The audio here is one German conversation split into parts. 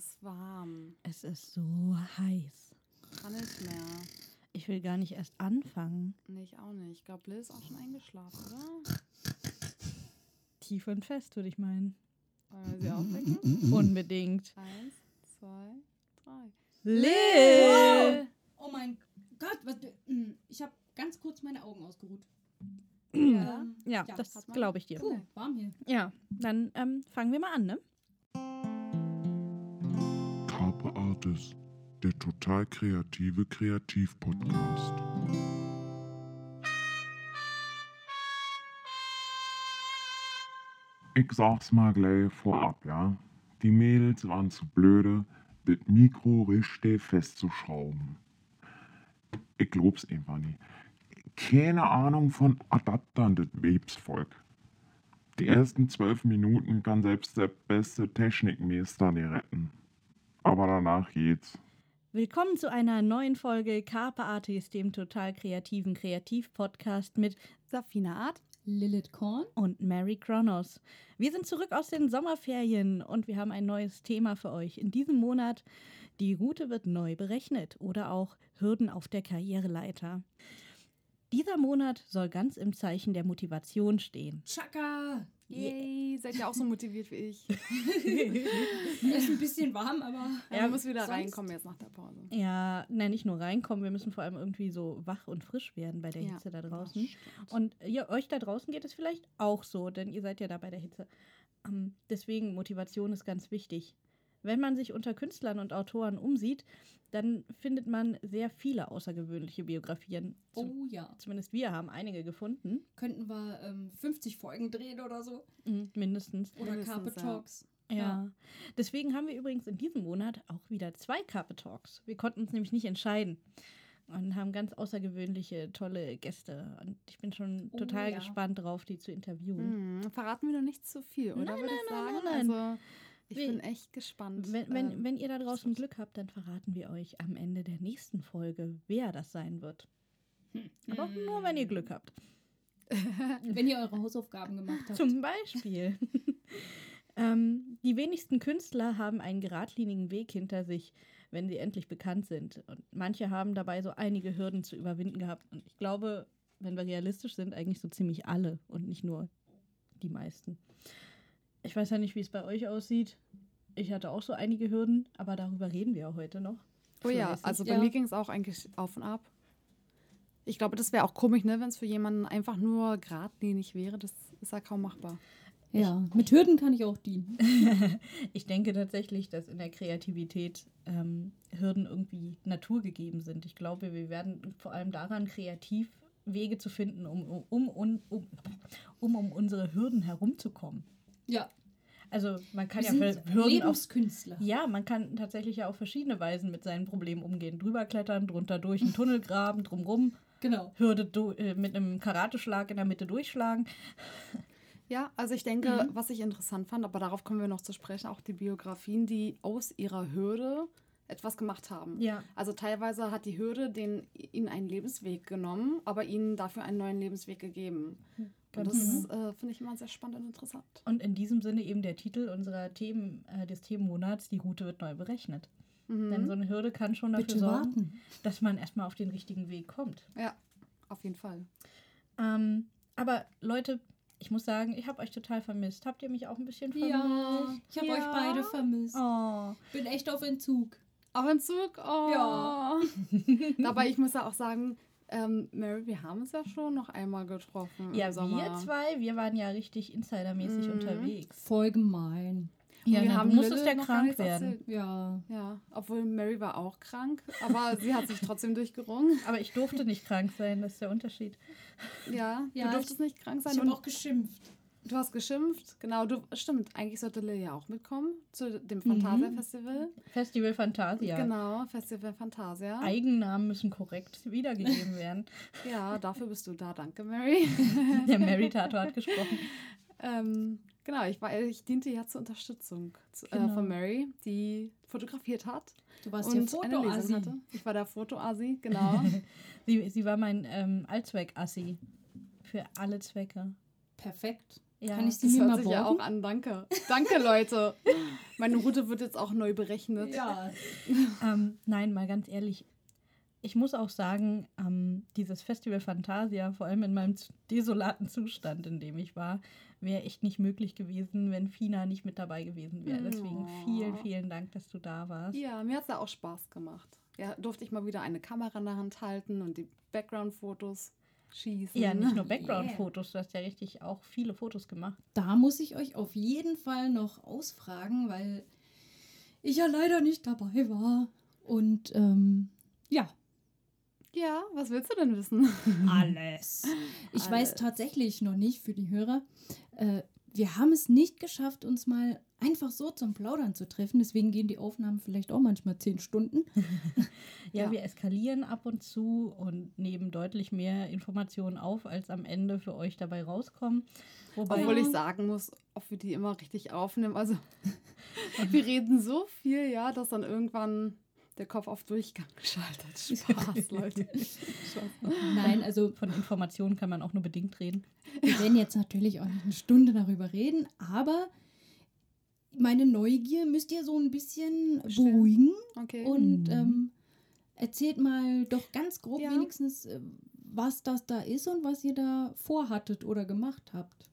ist warm. Es ist so heiß. Kann nicht mehr. Ich will gar nicht erst anfangen. Nee, ich auch nicht. Ich glaube, Liz ist auch schon eingeschlafen, oder? Tief und fest, würde ich meinen. Wollen wir sie aufwecken? Unbedingt. Eins, zwei, drei. Lil! Oh mein Gott, was, mm, ich habe ganz kurz meine Augen ausgeruht. Ja. Ja, Ja, das glaube ich dir. Puh, warm hier. Ja, dann ähm, fangen wir mal an, ne? Artis, der total kreative Kreativ-Podcast. Ich sag's mal gleich vorab, ja. Die Mädels waren zu blöde, das Mikro richtig festzuschrauben. Ich glaub's einfach nicht. Keine Ahnung von Adaptern, das Websvolk. Die ersten zwölf Minuten kann selbst der beste Technikmeister nicht retten. Aber danach geht's. Willkommen zu einer neuen Folge Carpe Artis, dem total kreativen Kreativ-Podcast mit Safina Art. Lilith Korn. und Mary Kronos. Wir sind zurück aus den Sommerferien und wir haben ein neues Thema für euch. In diesem Monat die Route wird neu berechnet oder auch Hürden auf der Karriereleiter. Dieser Monat soll ganz im Zeichen der Motivation stehen. Chaka. Yay, seid ihr auch so motiviert wie ich? Ist ein bisschen warm, aber. Ja, man muss wieder sonst- reinkommen jetzt nach der Pause. Ja, nein, nicht nur reinkommen, wir müssen vor allem irgendwie so wach und frisch werden bei der Ja, Hitze da draußen. Und ihr, euch da draußen geht es vielleicht auch so, denn ihr seid ja da bei der Hitze. Ähm, deswegen, Motivation ist ganz wichtig. Wenn man sich unter Künstlern und Autoren umsieht, dann findet man sehr viele außergewöhnliche Biografien. Zum, Oh ja. Zumindest wir haben einige gefunden, Könnten wir ähm, 50 Folgen drehen oder so? Mhm, mindestens. Oder Mindestens, Carpe ja. Talks. Ja. Ja. Deswegen haben wir übrigens in diesem Monat auch wieder zwei Carpe Talks. Wir konnten uns nämlich nicht entscheiden und haben ganz außergewöhnliche, tolle Gäste. Und ich bin schon Oh, total ja. gespannt drauf, die zu interviewen. Hm, verraten wir noch nicht zu viel, oder? Nein, würde ich nein, sagen. nein, nein, Also, ich bin echt gespannt. Wenn, wenn, ähm, wenn ihr da draußen Glück habt, dann verraten wir euch am Ende der nächsten Folge, wer das sein wird. Aber auch nur, wenn ihr Glück habt. Wenn ihr eure Hausaufgaben gemacht habt. Zum Beispiel. ähm, die wenigsten Künstler haben einen geradlinigen Weg hinter sich, wenn sie endlich bekannt sind. Und manche haben dabei so einige Hürden zu überwinden gehabt. Und ich glaube, wenn wir realistisch sind, eigentlich so ziemlich alle und nicht nur die meisten. Ich weiß ja nicht, wie es bei euch aussieht. Ich hatte auch so einige Hürden, aber darüber reden wir ja heute noch. Oh ja, Fleißig. also bei Ja. mir ging es auch eigentlich auf und ab. Ich glaube, das wäre auch komisch, ne, wenn es für jemanden einfach nur geradlinig wäre. Das ist ja kaum machbar. Ja, mit Hürden kann ich auch dienen. Ich denke tatsächlich, dass in der Kreativität ähm, Hürden irgendwie naturgegeben sind. Ich glaube, wir werden vor allem daran kreativ Wege zu finden, um, um, um, um, um, um unsere Hürden herumzukommen. Ja, Also man kann wir ja Hürden auf, Lebenskünstler. ja, man kann tatsächlich ja auf verschiedene Weisen mit seinen Problemen umgehen. Drüber klettern, drunter durch, einen Tunnel graben, drumrum, Genau. Hürde du, äh, mit einem Karateschlag in der Mitte durchschlagen. Ja, also ich denke, was ich interessant fand, aber darauf kommen wir noch zu sprechen, auch die Biografien, die aus ihrer Hürde etwas gemacht haben. Ja. Also teilweise hat die Hürde den, ihnen einen Lebensweg genommen, aber ihnen dafür einen neuen Lebensweg gegeben. Und das äh, finde ich immer sehr spannend und interessant. Und in diesem Sinne eben der Titel unserer Themen, äh, des Themenmonats, die Route wird neu berechnet. Denn so eine Hürde kann schon dafür Bitte sorgen, warten. dass man erstmal auf den richtigen Weg kommt. Ja, auf jeden Fall. Ähm, aber Leute, ich muss sagen, ich habe euch total vermisst. Habt ihr mich auch ein bisschen vermisst? Ja, ich habe Ja. euch beide vermisst. Oh. Bin echt auf Entzug. Auch in Zug? Oh. Ja. Dabei, ich muss ja auch sagen, ähm, Mary, wir haben uns ja schon noch einmal getroffen. Ja, Sommer. wir zwei, wir waren ja richtig insidermäßig Mhm. unterwegs. Voll gemein. Ja, wir haben du musstest ja krank werden. Ja. Ja, obwohl Mary war auch krank, aber sie hat sich trotzdem durchgerungen. Aber ich durfte nicht krank sein, das ist der Unterschied. Ja, Ja, du durftest nicht krank sein. Ich habe auch geschimpft. Du hast geschimpft. Genau, du stimmt. Eigentlich sollte Lil ja auch mitkommen zu Mhm. dem Fantasia Festival. Festival Fantasia. Genau, Festival Fantasia. Eigennamen müssen korrekt wiedergegeben werden. Ja, dafür bist du da. Danke, Mary. Der Mary Tato hat gesprochen. ähm, genau, ich, war, ich diente ja zur Unterstützung zu, äh, Genau. von Mary, die fotografiert hat. Du warst und Lesung Fotoassi. hatte. Ich war der Fotoasi, genau. Sie, sie war mein ähm, Allzweck-Assi. Für alle Zwecke. Perfekt. Ja, Kann ich sie Das mir hört mal sich ja auch borgen? an. Danke. Danke, Leute. Meine Route wird jetzt auch neu berechnet. Ja. Ähm, nein, mal ganz ehrlich. Ich muss auch sagen, ähm, dieses Festival Fantasia, vor allem in meinem desolaten Zustand, in dem ich war, wäre echt nicht möglich gewesen, wenn Fina nicht mit dabei gewesen wäre. Deswegen vielen, Oh. vielen Dank, dass du da warst. Ja, mir hat es ja auch Spaß gemacht. Ja, durfte ich mal wieder eine Kamera in der Hand halten und die Background-Fotos schießen. Ja, nicht nur Background-Fotos, du hast ja richtig auch viele Fotos gemacht. Da muss ich euch auf jeden Fall noch ausfragen, weil ich ja leider nicht dabei war. Und ähm, ja, Ja, was willst du denn wissen? alles. Ich weiß Alles. tatsächlich noch nicht für die Hörer. Äh, wir haben es nicht geschafft, uns mal einfach so zum Plaudern zu treffen. Deswegen gehen die Aufnahmen vielleicht auch manchmal zehn Stunden. Ja, Ja. wir eskalieren ab und zu und nehmen deutlich mehr Informationen auf, als am Ende für euch dabei rauskommen. Wobei, Obwohl ich sagen muss, ob wir die immer richtig aufnehmen. Also, wir reden so viel, ja, dass dann irgendwann der Kopf auf Durchgang geschaltet. Spaß, Leute. Spaß. Nein, also von Informationen kann man auch nur bedingt reden. wir werden jetzt natürlich auch nicht eine Stunde darüber reden, aber meine Neugier müsst ihr so ein bisschen Schön. beruhigen. Okay. Und Mhm. ähm, erzählt mal doch ganz grob Ja. wenigstens, äh, was das da ist und was ihr da vorhattet oder gemacht habt.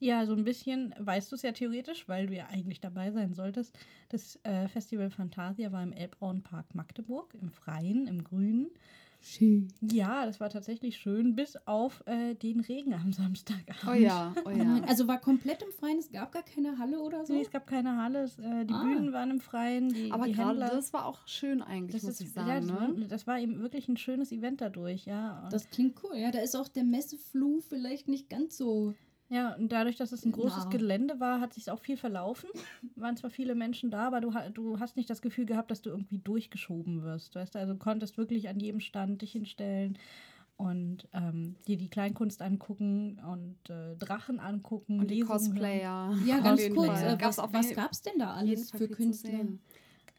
Ja, so ein bisschen weißt du es ja theoretisch, weil du ja eigentlich dabei sein solltest. Das äh, Festival Fantasia war im Elbbrauenpark Magdeburg, im Freien, im Grünen. Schön. Ja, das war tatsächlich schön, bis auf äh, den Regen am Samstagabend. oh ja, oh ja. Also war komplett im Freien, es gab gar keine Halle oder so. Nee, es gab keine Halle, es, äh, die Ah. Bühnen waren im Freien, die, Aber die gerade Händler. das war auch schön eigentlich, das muss ist, ich ja, sagen. das, ne? das war eben wirklich ein schönes Event dadurch, ja. Und- Das klingt cool. Ja, da ist auch der Messefluh vielleicht nicht ganz so. Ja, und dadurch, dass es ein großes Na. Gelände war, hat sich auch viel verlaufen. Waren zwar viele Menschen da, aber du, du hast nicht das Gefühl gehabt, dass du irgendwie durchgeschoben wirst. Weißt du, also konntest wirklich an jedem Stand dich hinstellen und ähm, dir die Kleinkunst angucken und äh, Drachen angucken, Und die Lesungen hören. Cosplayer. Ja, ganz kurz. Äh, Gab's was was gab es denn da alles für Künstler?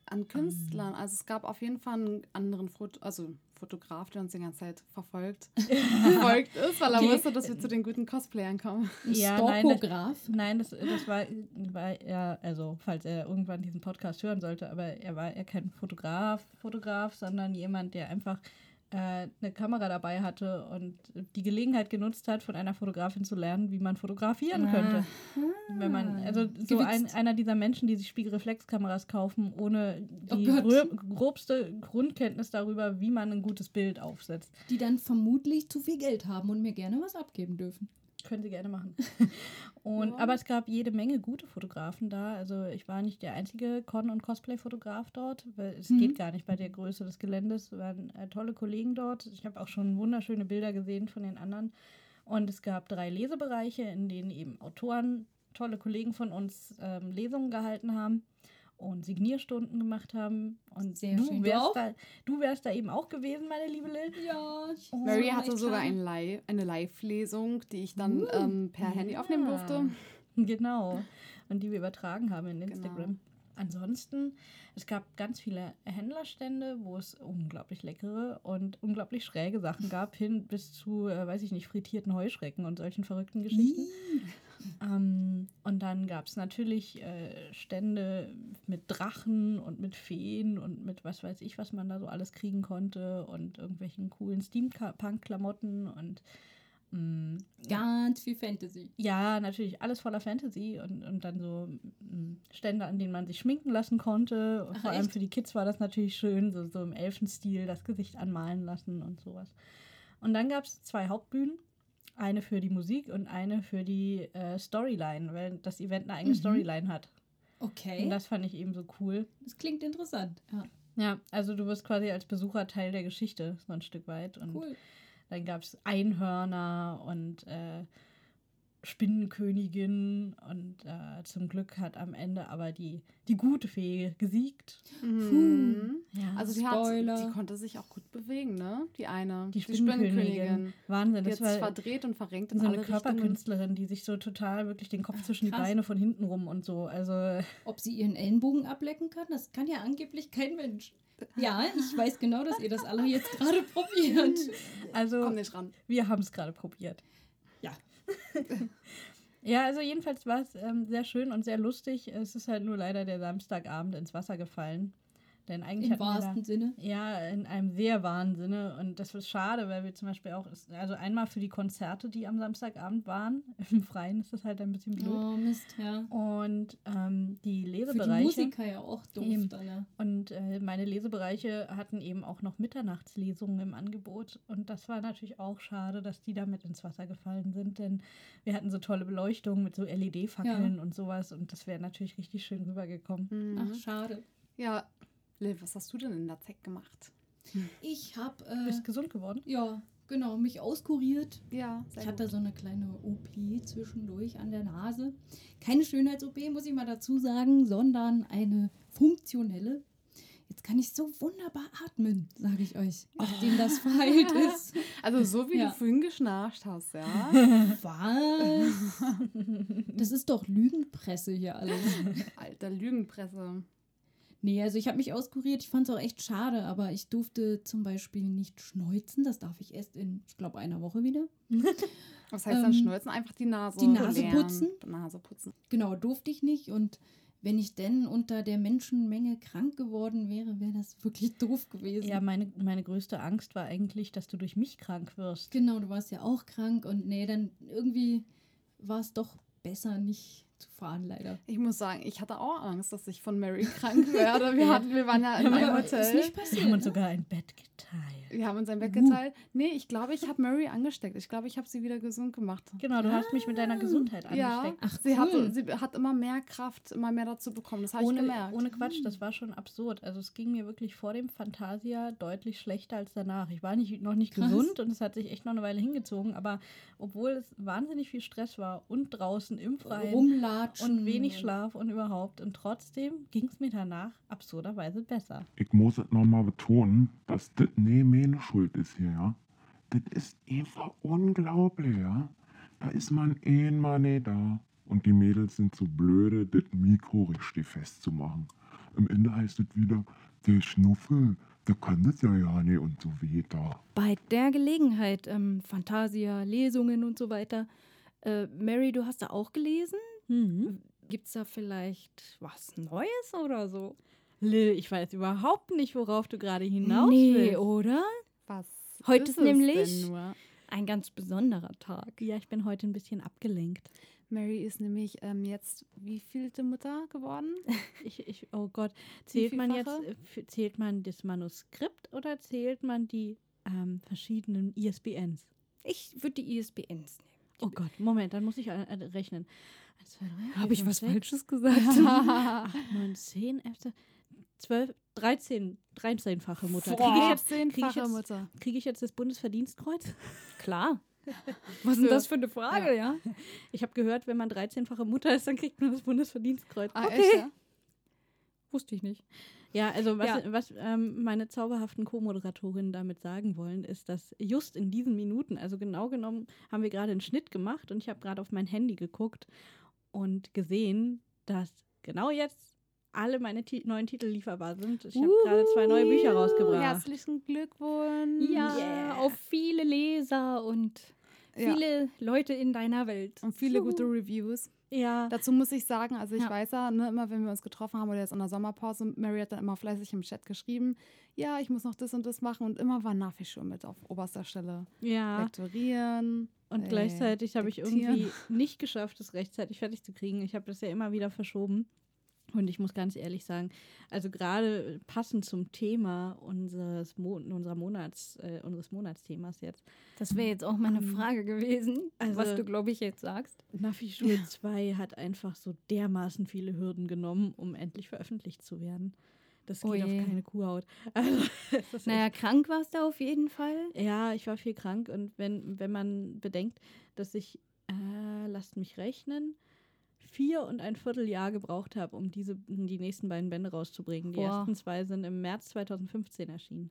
An Künstlern. Also es gab auf jeden Fall einen anderen Foto, also Fotograf, der uns die ganze Zeit verfolgt, verfolgt ist, weil er Okay. wusste, dass wir zu den guten Cosplayern kommen. Ja, nein, das-. Nein, das, das war, war er, also falls er irgendwann diesen Podcast hören sollte, aber er war ja kein Fotograf, Fotograf, sondern jemand, der einfach äh, eine Kamera dabei hatte und die Gelegenheit genutzt hat, von einer Fotografin zu lernen, wie man fotografieren könnte. Wenn man, also so ein, einer dieser Menschen, die sich Spiegelreflexkameras kaufen, ohne Oh die grö- grobste Grundkenntnis darüber, wie man ein gutes Bild aufsetzt. Die dann vermutlich zu viel Geld haben und mir gerne was abgeben dürfen. Können Sie gerne machen. Und, Ja. Aber es gab jede Menge gute Fotografen da. Also ich war nicht der einzige Con- und Cosplay-Fotograf dort, weil es Mhm. geht gar nicht bei der Größe des Geländes. Es waren äh, tolle Kollegen dort. Ich habe auch schon wunderschöne Bilder gesehen von den anderen. Und es gab drei Lesebereiche, in denen eben Autoren, tolle Kollegen von uns ähm, Lesungen gehalten haben und Signierstunden gemacht haben. Und Sehr du, schön. Du wärst da, du wärst da eben auch gewesen, meine liebe Lil. Ja, ich Oh, Mary hatte sogar ein Live, eine Live-Lesung, die ich dann Uh, ähm, per Handy aufnehmen durfte. Genau. Und die wir übertragen haben in Genau. Instagram. Ansonsten, es gab ganz viele Händlerstände, wo es unglaublich leckere und unglaublich schräge Sachen gab, hin bis zu, äh, weiß ich nicht, frittierten Heuschrecken und solchen verrückten Geschichten. Ähm, und dann gab es natürlich äh, Stände mit Drachen und mit Feen und mit was weiß ich, was man da so alles kriegen konnte und irgendwelchen coolen Steampunk-Klamotten und mh, Ganz viel Fantasy. ja, natürlich alles voller Fantasy und, und dann so mm, Stände, an denen man sich schminken lassen konnte. Und Ach, vor allem echt? für die Kids war das natürlich schön, so, so im Elfenstil das Gesicht anmalen lassen und sowas. Und dann gab es zwei Hauptbühnen. Eine für die Musik und eine für die äh, Storyline, weil das Event eine eigene Mhm. Storyline hat. Okay. Und das fand ich eben so cool. das klingt interessant. Ja, Ja, also du wirst quasi als Besucher Teil der Geschichte, so ein Stück weit. Und cool. dann gab es Einhörner und äh, Spinnenkönigin und äh, zum Glück hat am Ende aber die, die gute Fee gesiegt. Mhm. Ja, Also die, hat, Spoiler. die konnte sich auch gut bewegen, ne? Die eine. die Spinnenkönigin. Wahnsinn, Die das hat war verdreht und verrenkt in so eine. Körperkünstlerin, die sich so total wirklich den Kopf zwischen die krass. Beine von hinten rum und so. Also Ob sie ihren Ellenbogen ablecken kann, das kann ja angeblich kein Mensch. Ja, ich weiß genau, dass ihr das alle jetzt gerade probiert. also Komm nicht ran. wir haben es gerade probiert. Ja. Also jedenfalls war es ähm, sehr schön und sehr lustig. Es ist halt nur leider der Samstagabend ins Wasser gefallen. Denn eigentlich Im wir da- wahrsten Sinne. Ja, in einem sehr wahren Sinne. Und das ist schade, weil wir zum Beispiel auch, also einmal für die Konzerte, die am Samstagabend waren, im Freien ist das halt ein bisschen blöd. Oh, Mist, ja. Und ähm, die Für die Lesebereiche. Musiker ja auch doof Eben. dann, ja. Und äh, meine Lesebereiche hatten eben auch noch Mitternachtslesungen im Angebot. Und das war natürlich auch schade, dass die damit ins Wasser gefallen sind. Denn wir hatten so tolle Beleuchtung mit so LED-Fackeln und sowas. Und das wäre natürlich richtig schön rübergekommen. Mhm. Ach, schade. Ja, Liv, was hast du denn in der Zeit gemacht? Ich habe, Du äh, bist gesund geworden? ja, genau, mich auskuriert. Ja, sehr Ich hatte gut. so eine kleine OP zwischendurch an der Nase. Keine Schönheits-OP, muss ich mal dazu sagen, sondern eine funktionelle. Jetzt kann ich so wunderbar atmen, sage ich euch, nachdem das verheilt ist. Also so wie Ja. du vorhin geschnarcht hast, ja. Was? Das ist doch Lügenpresse hier alles. Alter Lügenpresse. Nee, also ich habe mich auskuriert. Ich fand es auch echt schade, aber ich durfte zum Beispiel nicht schneuzen. Das darf ich erst in, ich glaube, einer Woche wieder. Was heißt dann Ähm, schneuzen? Einfach die Nase die Nase putzen. Die Nase putzen. Genau, durfte ich nicht. Und wenn ich denn unter der Menschenmenge krank geworden wäre, wäre das wirklich doof gewesen. Ja, meine, meine größte Angst war eigentlich, dass du durch mich krank wirst. Genau, du warst ja auch krank und nee, dann irgendwie war es doch besser, nicht zu fahren, leider. Ich muss sagen, ich hatte auch Angst, dass ich von Mary krank werde. Wir, hatten, wir waren ja in einem Aber ist Hotel. nicht Wir passiert. haben uns ne? sogar ein Bett geteilt. Wir haben uns ein Bett geteilt. Nee, ich glaube, ich habe Mary angesteckt. Ich glaube, ich habe sie wieder gesund gemacht. Genau, du hast mich mit deiner Gesundheit Ja, angesteckt. Ach, sie, hatte, cool. sie hat immer mehr Kraft, immer mehr dazu bekommen. Das habe ich Ohne, gemerkt. ohne Quatsch, das war schon absurd. Also es ging mir wirklich vor dem Fantasia deutlich schlechter als danach. Ich war nicht, noch nicht Krass. gesund und es hat sich echt noch eine Weile hingezogen, aber obwohl es wahnsinnig viel Stress war und draußen im Freien Rumlatschen. und wenig Schlaf und überhaupt und trotzdem ging es mir danach absurderweise besser. Ich muss es nochmal betonen, dass das nie meine Schuld ist hier, ja. Das ist einfach unglaublich, ja. Da ist man einmal nicht da. Und die Mädels sind so blöde, das Mikro richtig festzumachen. Am Ende heißt es wieder, der Schnuffel, der kann das ja ja nicht und so weiter. Bei der Gelegenheit, ähm, Fantasia, Lesungen und so weiter. Äh, Mary, du hast da auch gelesen? Gibt es da vielleicht was Neues oder so? Lil, ich weiß überhaupt nicht, worauf du gerade hinaus nee, willst. oder? Was Heute ist ist nämlich-? Ein ganz besonderer Tag. Ja, ich bin heute ein bisschen abgelenkt. Mary ist nämlich ähm, jetzt wie vielte Mutter geworden? Ich, ich, oh Gott, zählt man jetzt, äh, zählt man das Manuskript oder zählt man die ähm, verschiedenen ISBNs? Ich würde die ISBNs nehmen. Oh Gott, Moment, dann muss ich äh, äh, rechnen. 1, 2, 3, Habe ich was Falsches? Falsches gesagt? 8, 9, 10, 11, 12, 13, 13-fache Mutter. Kriege ich, jetzt, krieg ich, jetzt, Mutter. krieg ich jetzt das Bundesverdienstkreuz? Klar. Was ist denn das für eine Frage, ja? Ich habe gehört, wenn man 13-fache Mutter ist, dann kriegt man das Bundesverdienstkreuz. Ah, Okay. echt, ja? Wusste ich nicht. Ja, also was, Ja. was ähm, meine zauberhaften Co-Moderatorinnen damit sagen wollen, ist, dass just in diesen Minuten, also genau genommen, haben wir gerade einen Schnitt gemacht und ich habe gerade auf mein Handy geguckt und gesehen, dass genau jetzt alle meine Ti neuen Titel lieferbar sind. Ich habe gerade zwei neue Bücher rausgebracht. Herzlichen Glückwunsch. Ja, Yeah. auf viele Leser und Ja. viele Leute in deiner Welt. Und viele gute Reviews. Ja, Dazu muss ich sagen, also ich Ja. weiß ja, ne, immer wenn wir uns getroffen haben oder jetzt in der Sommerpause, Mary hat dann immer fleißig im Chat geschrieben, ja, ich muss noch das und das machen und immer war Nafi schon mit auf oberster Stelle. ja. Lektorieren. Und äh, gleichzeitig habe ich irgendwie nicht geschafft, es rechtzeitig fertig zu kriegen. Ich habe das ja immer wieder verschoben. Und ich muss ganz ehrlich sagen, also gerade passend zum Thema unseres, Mo unserer Monats, äh, unseres Monatsthemas jetzt, Das wäre jetzt auch meine Ähm, Frage gewesen, also- was du, glaube ich, jetzt sagst. Nafi Schule 2 hat einfach so dermaßen viele Hürden genommen, um endlich veröffentlicht zu werden. Das geht Oh auf keine Kuhhaut. Also, Naja, krank warst du auf jeden Fall. Ja, ich war viel krank und wenn, wenn man bedenkt, dass ich, äh, lasst mich rechnen, vier und ein Vierteljahr gebraucht habe, um diese, die nächsten beiden Bände rauszubringen. Die Boah. ersten zwei sind im März 2015 erschienen.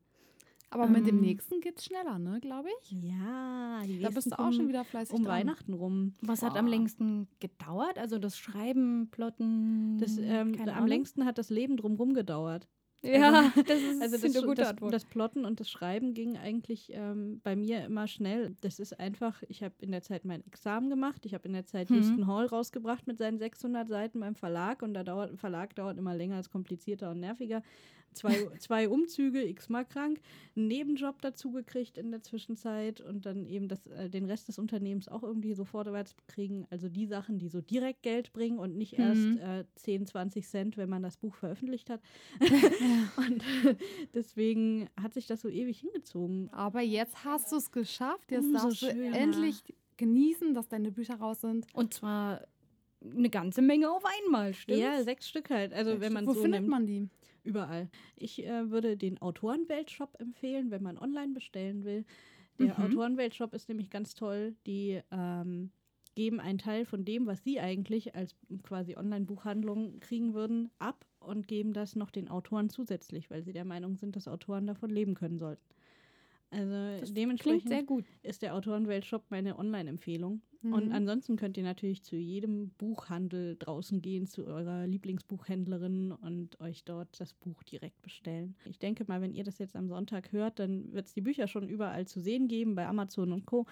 Aber mit dem Ähm, nächsten geht's schneller, ne, glaube ich. Ja, die Da bist du auch schon wieder fleißig um dran. Weihnachten rum. Was hat am Boah. längsten gedauert? Also das Schreiben, Plotten? Das, ähm, keine am Ahnung. längsten hat das Leben drumherum gedauert. Ja, das ist Also eine das, gute das, Antwort. das Plotten und das Schreiben ging eigentlich ähm, bei mir immer schnell. Das ist einfach, ich habe in der Zeit mein Examen gemacht, ich habe in der Zeit Mhm. Houston Hall rausgebracht mit seinen 600 Seiten beim Verlag und da dauert, ein Verlag dauert immer länger, ist komplizierter und nerviger. Zwei, zwei Umzüge, x-mal krank, einen Nebenjob dazu gekriegt in der Zwischenzeit und dann eben das, äh, den Rest des Unternehmens auch irgendwie so vorwärts kriegen. Also die Sachen, die so direkt Geld bringen und nicht erst Mhm. äh, 10, 20 Cent, wenn man das Buch veröffentlicht hat. und deswegen hat sich das so ewig hingezogen. Aber jetzt hast du es geschafft. Jetzt Umso darfst du schöner. endlich genießen, dass deine Bücher raus sind. Und zwar eine ganze Menge auf einmal, stimmt? Ja, sechs Stück halt. Also wenn man Wo so findet nimmt, man die? Überall. Ich äh, würde den Autorenweltshop empfehlen, wenn man online bestellen will. Der Mhm. Autorenweltshop ist nämlich ganz toll. Die ähm, geben einen Teil von dem, was sie eigentlich als quasi Online-Buchhandlung kriegen würden, ab und geben das noch den Autoren zusätzlich, weil sie der Meinung sind, dass Autoren davon leben können sollten. Also Das dementsprechend Klingt sehr gut. ist der Autorenweltshop meine Online-Empfehlung. Und Mhm. ansonsten könnt ihr natürlich zu jedem Buchhandel draußen gehen, zu eurer Lieblingsbuchhändlerin und euch dort das Buch direkt bestellen. Ich denke mal, wenn ihr das jetzt am Sonntag hört, dann wird es die Bücher schon überall zu sehen geben, bei Amazon und Co.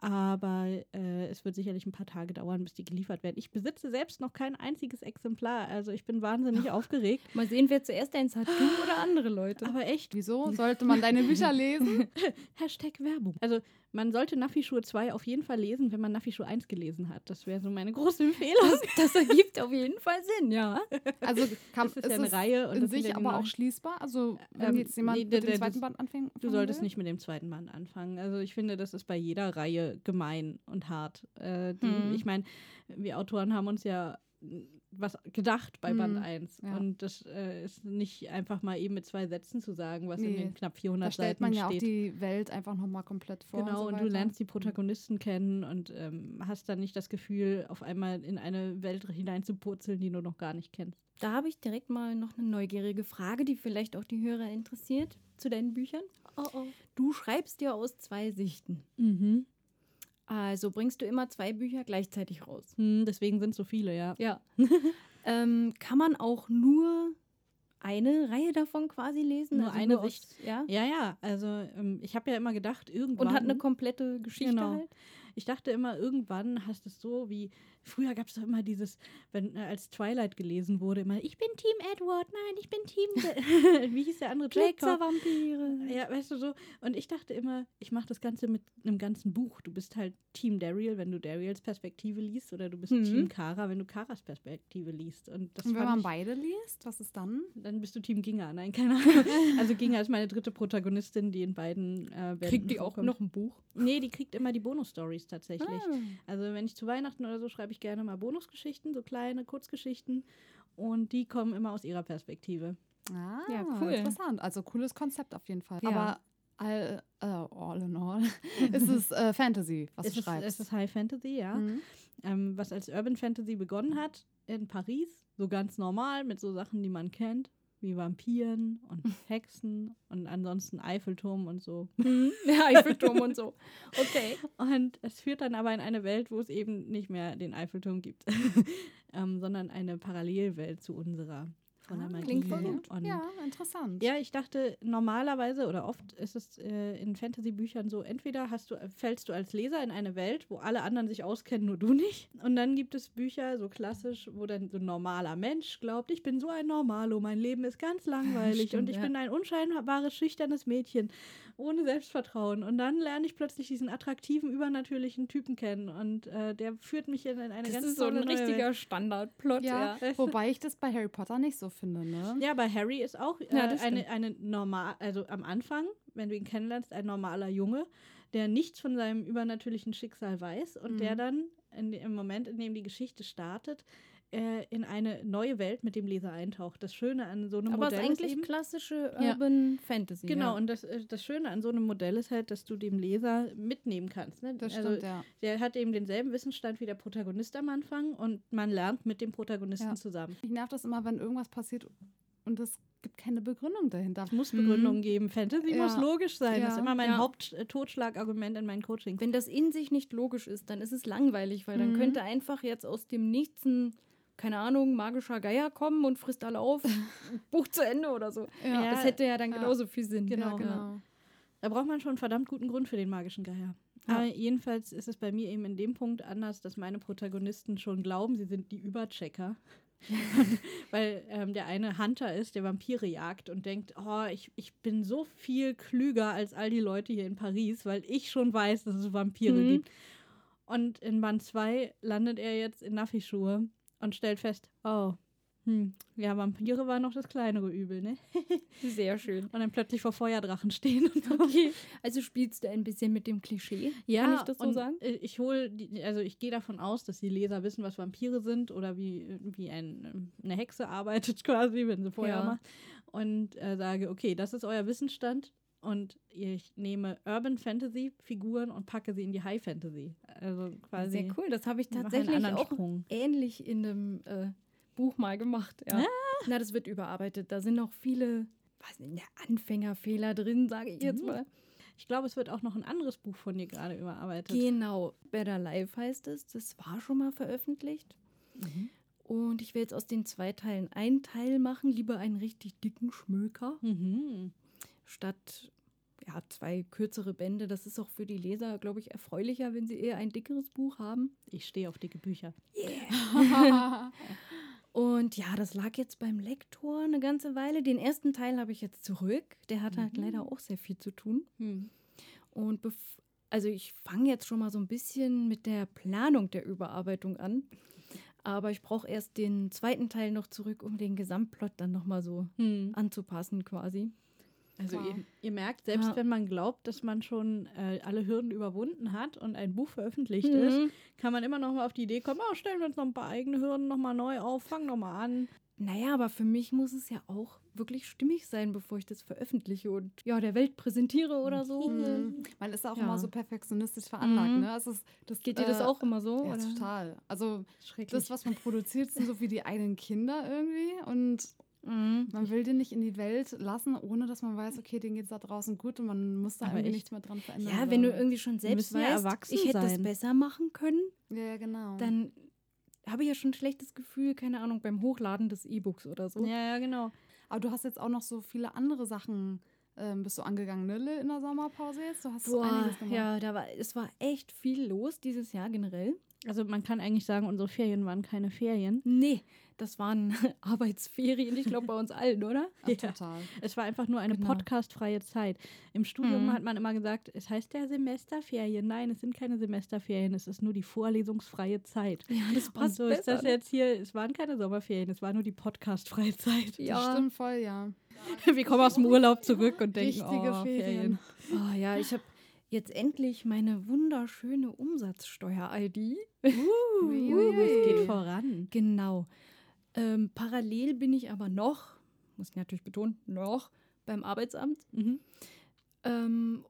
Aber äh, es wird sicherlich ein paar Tage dauern, bis die geliefert werden. Ich besitze selbst noch kein einziges Exemplar, also ich bin wahnsinnig aufgeregt. Mal sehen, wer zuerst eins hat, du oder andere Leute. Aber echt, Wieso sollte man deine Bücher lesen? Hashtag Werbung. Also man sollte Naffi-Schuhe 2 auf jeden Fall lesen, wenn man Naffi-Schuhe 1 gelesen hat. Das wäre so meine große Empfehlung. Das ergibt auf jeden Fall Sinn, ja. Also kann, Das ist ja eine Reihe und in das sich aber auch schließbar. Also wenn Ähm, jetzt jemand nee, mit dem zweiten das- Band anfängt. Du solltest nicht mit dem zweiten Band anfangen. Also ich finde, das ist bei jeder Reihe gemein und hart. Äh, die, Hm. Ich meine, wir Autoren haben uns ja was gedacht bei Band Hm, 1. ja. Und das äh, ist nicht einfach mal eben mit zwei Sätzen zu sagen, was in Nee, den knapp Da 400 stellt Seiten man ja steht. auch die Welt einfach nochmal komplett vor. Genau, und, und, so du weiter. lernst die Protagonisten kennen und ähm, hast dann nicht das Gefühl, auf einmal in eine Welt hineinzupurzeln, die du noch gar nicht kennst. Da habe ich direkt mal noch eine neugierige Frage, die vielleicht auch die Hörer interessiert zu deinen Büchern. Oh, oh. Du schreibst ja aus zwei Sichten. Mhm. Also bringst du immer zwei Bücher gleichzeitig raus. Hm, deswegen sind so viele, ja. Ja. ähm, kann man auch nur eine Reihe davon quasi lesen? Nur also eine Sicht? Ja. Ja, ja, also ähm, ich habe ja immer gedacht, irgendwann. Und hat eine komplette Geschichte Genau. halt. Ich dachte immer, irgendwann hast du es so wie, früher gab es doch immer dieses, wenn äh, als Twilight gelesen wurde, immer, ich bin Team Edward, nein, ich bin Team, wie hieß der andere? Glitzervampire. Ja, weißt du so. Und ich dachte immer, ich mache das Ganze mit einem ganzen Buch. Du bist halt Team Daryl, wenn du Daryls Perspektive liest, oder du bist Mhm. Team Kara, wenn du Karas Perspektive liest. Und das Und wenn man ich, beide liest, was ist dann? dann bist du Team Ginga. Nein, keine Ahnung. also Ginga ist meine dritte Protagonistin, die in beiden äh, Bänden Kriegt die auch vorkommt. noch ein Buch? Nee, die kriegt immer die Bonus-Stories tatsächlich. Ah. Also wenn ich zu Weihnachten oder so schreibe ich gerne mal Bonusgeschichten, so kleine Kurzgeschichten. Und die kommen immer aus ihrer Perspektive. Ah, Ja, cool. Interessant. Also cooles Konzept auf jeden Fall. Ja. Aber all, äh, all in all ist es äh, Fantasy, was es, du ist, schreibst. es ist High Fantasy, ja. Mhm. Ähm, was als Urban Fantasy begonnen hat in Paris, so ganz normal mit so Sachen, die man kennt, wie Vampiren und Hexen und ansonsten Eiffelturm und so. Ja, Eiffelturm und so. Okay. Und es führt dann aber in eine Welt, wo es eben nicht mehr den Eiffelturm gibt, ähm, sondern eine Parallelwelt zu unserer von der Ah, Magie. klingt gut. Und Ja, interessant. Ja, ich dachte, normalerweise oder oft ist es äh, in Fantasy-Büchern so, entweder hast du, fällst du als Leser in eine Welt, wo alle anderen sich auskennen, nur du nicht. Und dann gibt es Bücher, so klassisch, wo dann so ein normaler Mensch glaubt, ich bin so ein Normalo, mein Leben ist ganz langweilig Stimmt, und ich ja. bin ein unscheinbares, schüchternes Mädchen ohne Selbstvertrauen. Und dann lerne ich plötzlich diesen attraktiven, übernatürlichen Typen kennen und äh, der führt mich in, in eine Das ganz ist so ein richtiger Standardplot. ja, Ja. wobei ich das bei Harry Potter nicht so finde, ne? Ja, bei Harry ist auch äh, Ja, eine, eine normal, also am Anfang, wenn du ihn kennenlernst, ein normaler Junge, der nichts von seinem übernatürlichen Schicksal weiß und der Mhm. dann in, im Moment, in dem die Geschichte startet, äh, in eine neue Welt mit dem Leser eintaucht. Das Schöne an so einem Aber Modell ist eigentlich eben, klassische Ja. Urban Fantasy. Genau, ja. und das, äh, das Schöne an so einem Modell ist halt, dass du dem Leser mitnehmen kannst. Ne? Das also, stimmt, ja. Der hat eben denselben Wissensstand wie der Protagonist am Anfang und man lernt mit dem Protagonisten Ja. zusammen. Ich nervt das immer, wenn irgendwas passiert und es gibt keine Begründung dahinter. Es muss Begründungen geben. Fantasy Ja. muss logisch sein. Das ist Ja. immer mein Ja. Haupttotschlagargument in meinen Coachings. Wenn das in sich nicht logisch ist, dann ist es langweilig, weil dann Mhm. könnte einfach jetzt aus dem Nichts ein keine Ahnung, magischer Geier kommen und frisst alle auf, Buch zu Ende oder so. Ja, das hätte ja dann genauso viel Sinn. Genau. Ja, genau. Da braucht man schon einen verdammt guten Grund für den magischen Geier. Aber jedenfalls ist es bei mir eben in dem Punkt anders, dass meine Protagonisten schon glauben, sie sind die Überchecker. Weil ähm, der eine Hunter ist, der Vampire jagt und denkt, oh, ich, ich bin so viel klüger als all die Leute hier in Paris, weil ich schon weiß, dass es Vampire Mhm. gibt. Und in Band 2 landet er jetzt in Naffi-Schuhe und stellt fest, oh, hm, ja, Vampire war noch das kleinere Übel, ne? Sehr schön. Und dann plötzlich vor Feuerdrachen stehen. Okay, also spielst du ein bisschen mit dem Klischee? Kann ich das so sagen? äh, Ich hole, also ich gehe davon aus, dass die Leser wissen, was Vampire sind oder wie, wie ein, ähm, eine Hexe arbeitet quasi, wenn sie Feuer Ja. macht. Und äh, sage, okay, das ist euer Wissensstand und ich nehme Urban Fantasy Figuren und packe sie in die High Fantasy. Also quasi. Sehr cool. Das habe ich tatsächlich auch Sprung. ähnlich in einem äh, Buch mal gemacht. Ja. Ah. Na, das wird überarbeitet. Da sind noch viele, weiß nicht, Anfängerfehler drin, sage ich jetzt Mhm. mal. Ich glaube, es wird auch noch ein anderes Buch von dir gerade überarbeitet. Genau, Better Life heißt es. Das war schon mal veröffentlicht. Mhm. Und ich will jetzt aus den zwei Teilen einen Teil machen, lieber einen richtig dicken Schmöker, Mhm. Statt ja, zwei kürzere Bände. Das ist auch für die Leser, glaube ich, erfreulicher, wenn sie eher ein dickeres Buch haben. Ich stehe auf dicke Bücher. Und ja, das lag jetzt beim Lektor eine ganze Weile. Den ersten Teil habe ich jetzt zurück. Der hat halt leider auch sehr viel zu tun. Und bef- also ich fange jetzt schon mal so ein bisschen mit der Planung der Überarbeitung an. Aber ich brauche erst den zweiten Teil noch zurück, um den Gesamtplot dann nochmal so Hm. anzupassen quasi. Also Wow. ihr, ihr merkt, selbst Ja. wenn man glaubt, dass man schon äh, alle Hürden überwunden hat und ein Buch veröffentlicht Mhm. ist, kann man immer noch mal auf die Idee kommen, oh, stellen wir uns noch ein paar eigene Hürden noch mal neu auf, fangen noch mal an. Naja, aber für mich muss es ja auch wirklich stimmig sein, bevor ich das veröffentliche und ja, der Welt präsentiere oder so. Mhm. Man ist auch Ja. immer so perfektionistisch veranlagt, Mhm. ne? Es ist, das, Geht dir das äh, auch immer so? Ja, oder? total. Also Schrecklich. das, was man produziert, sind so wie die eigenen Kinder irgendwie. Und Mhm. man will den nicht in die Welt lassen, ohne dass man weiß, okay, denen geht es da draußen gut und man muss da Aber irgendwie nichts mehr dran verändern. Ja, wenn du irgendwie schon selbst ja weißt, erwachsen ich hätte das sein. besser machen können, Ja, ja, genau. dann habe ich ja schon ein schlechtes Gefühl, keine Ahnung, beim Hochladen des E-Books oder so. ja, ja, genau. Aber du hast jetzt auch noch so viele andere Sachen, ähm, bist du angegangen, ne, in der Sommerpause jetzt? Du hast Boah, einiges gemacht. ja, da war, es war echt viel los dieses Jahr generell. Also man kann eigentlich sagen, unsere Ferien waren keine Ferien. Nee, das waren Arbeitsferien, ich glaube bei uns allen, oder? Ach, total. Es war einfach nur eine Genau. podcastfreie Zeit. Im Studium Mhm. hat man immer gesagt, es heißt ja Semesterferien. Nein, es sind keine Semesterferien, es ist nur die vorlesungsfreie Zeit. Ja, das Und so ist das ne? jetzt hier, es waren keine Sommerferien, es war nur die podcastfreie Zeit. Das Ja. stimmt voll, ja. Wir kommen aus dem Urlaub zurück und denken, Richtige oh, Ferien. Oh ja, ich habe jetzt endlich meine wunderschöne Umsatzsteuer-ID. Ui, Uh, es geht voran. Genau. Ähm, parallel bin ich aber noch, muss ich natürlich betonen, noch beim Arbeitsamt Mhm. ähm,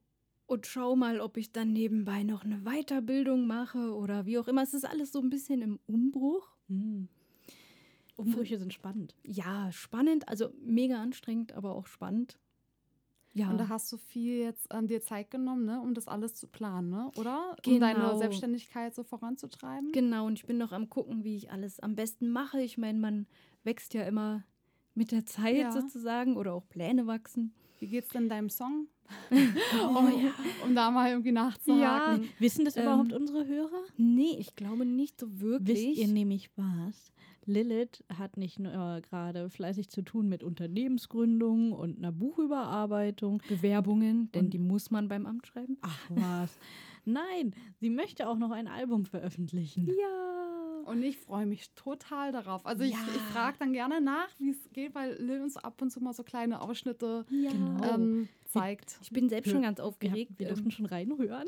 und schau mal, ob ich dann nebenbei noch eine Weiterbildung mache oder wie auch immer. Es ist alles so ein bisschen im Umbruch. Mhm. Umbrüche sind spannend. Ja, spannend, also mega anstrengend, aber auch spannend. Ja, Und da hast du viel jetzt an dir Zeit genommen, ne, um das alles zu planen, ne? oder? Um Genau. deine Selbstständigkeit so voranzutreiben. genau. Und ich bin noch am gucken, wie ich alles am besten mache. Ich meine, man wächst ja immer mit der Zeit Ja. sozusagen oder auch Pläne wachsen. Wie geht's denn deinem Song? Oh ja. Um da mal irgendwie nachzuhaken. Wissen das Ähm, überhaupt unsere Hörer? Nee, ich glaube nicht so wirklich. Wisst ihr nämlich was? Lilith hat nicht nur gerade fleißig zu tun mit Unternehmensgründung und einer Buchüberarbeitung. Bewerbungen, denn Und- die muss man beim Amt schreiben. Ach was. Nein, sie möchte auch noch ein Album veröffentlichen. Ja. Und ich freue mich total darauf. Also ich, Ja. ich frage dann gerne nach, wie es geht, weil Lil uns ab und zu mal so kleine Ausschnitte Ja. Genau. ähm, zeigt. Ich bin selbst schon ganz Wir, aufgeregt. wir ähm, dürfen schon reinhören.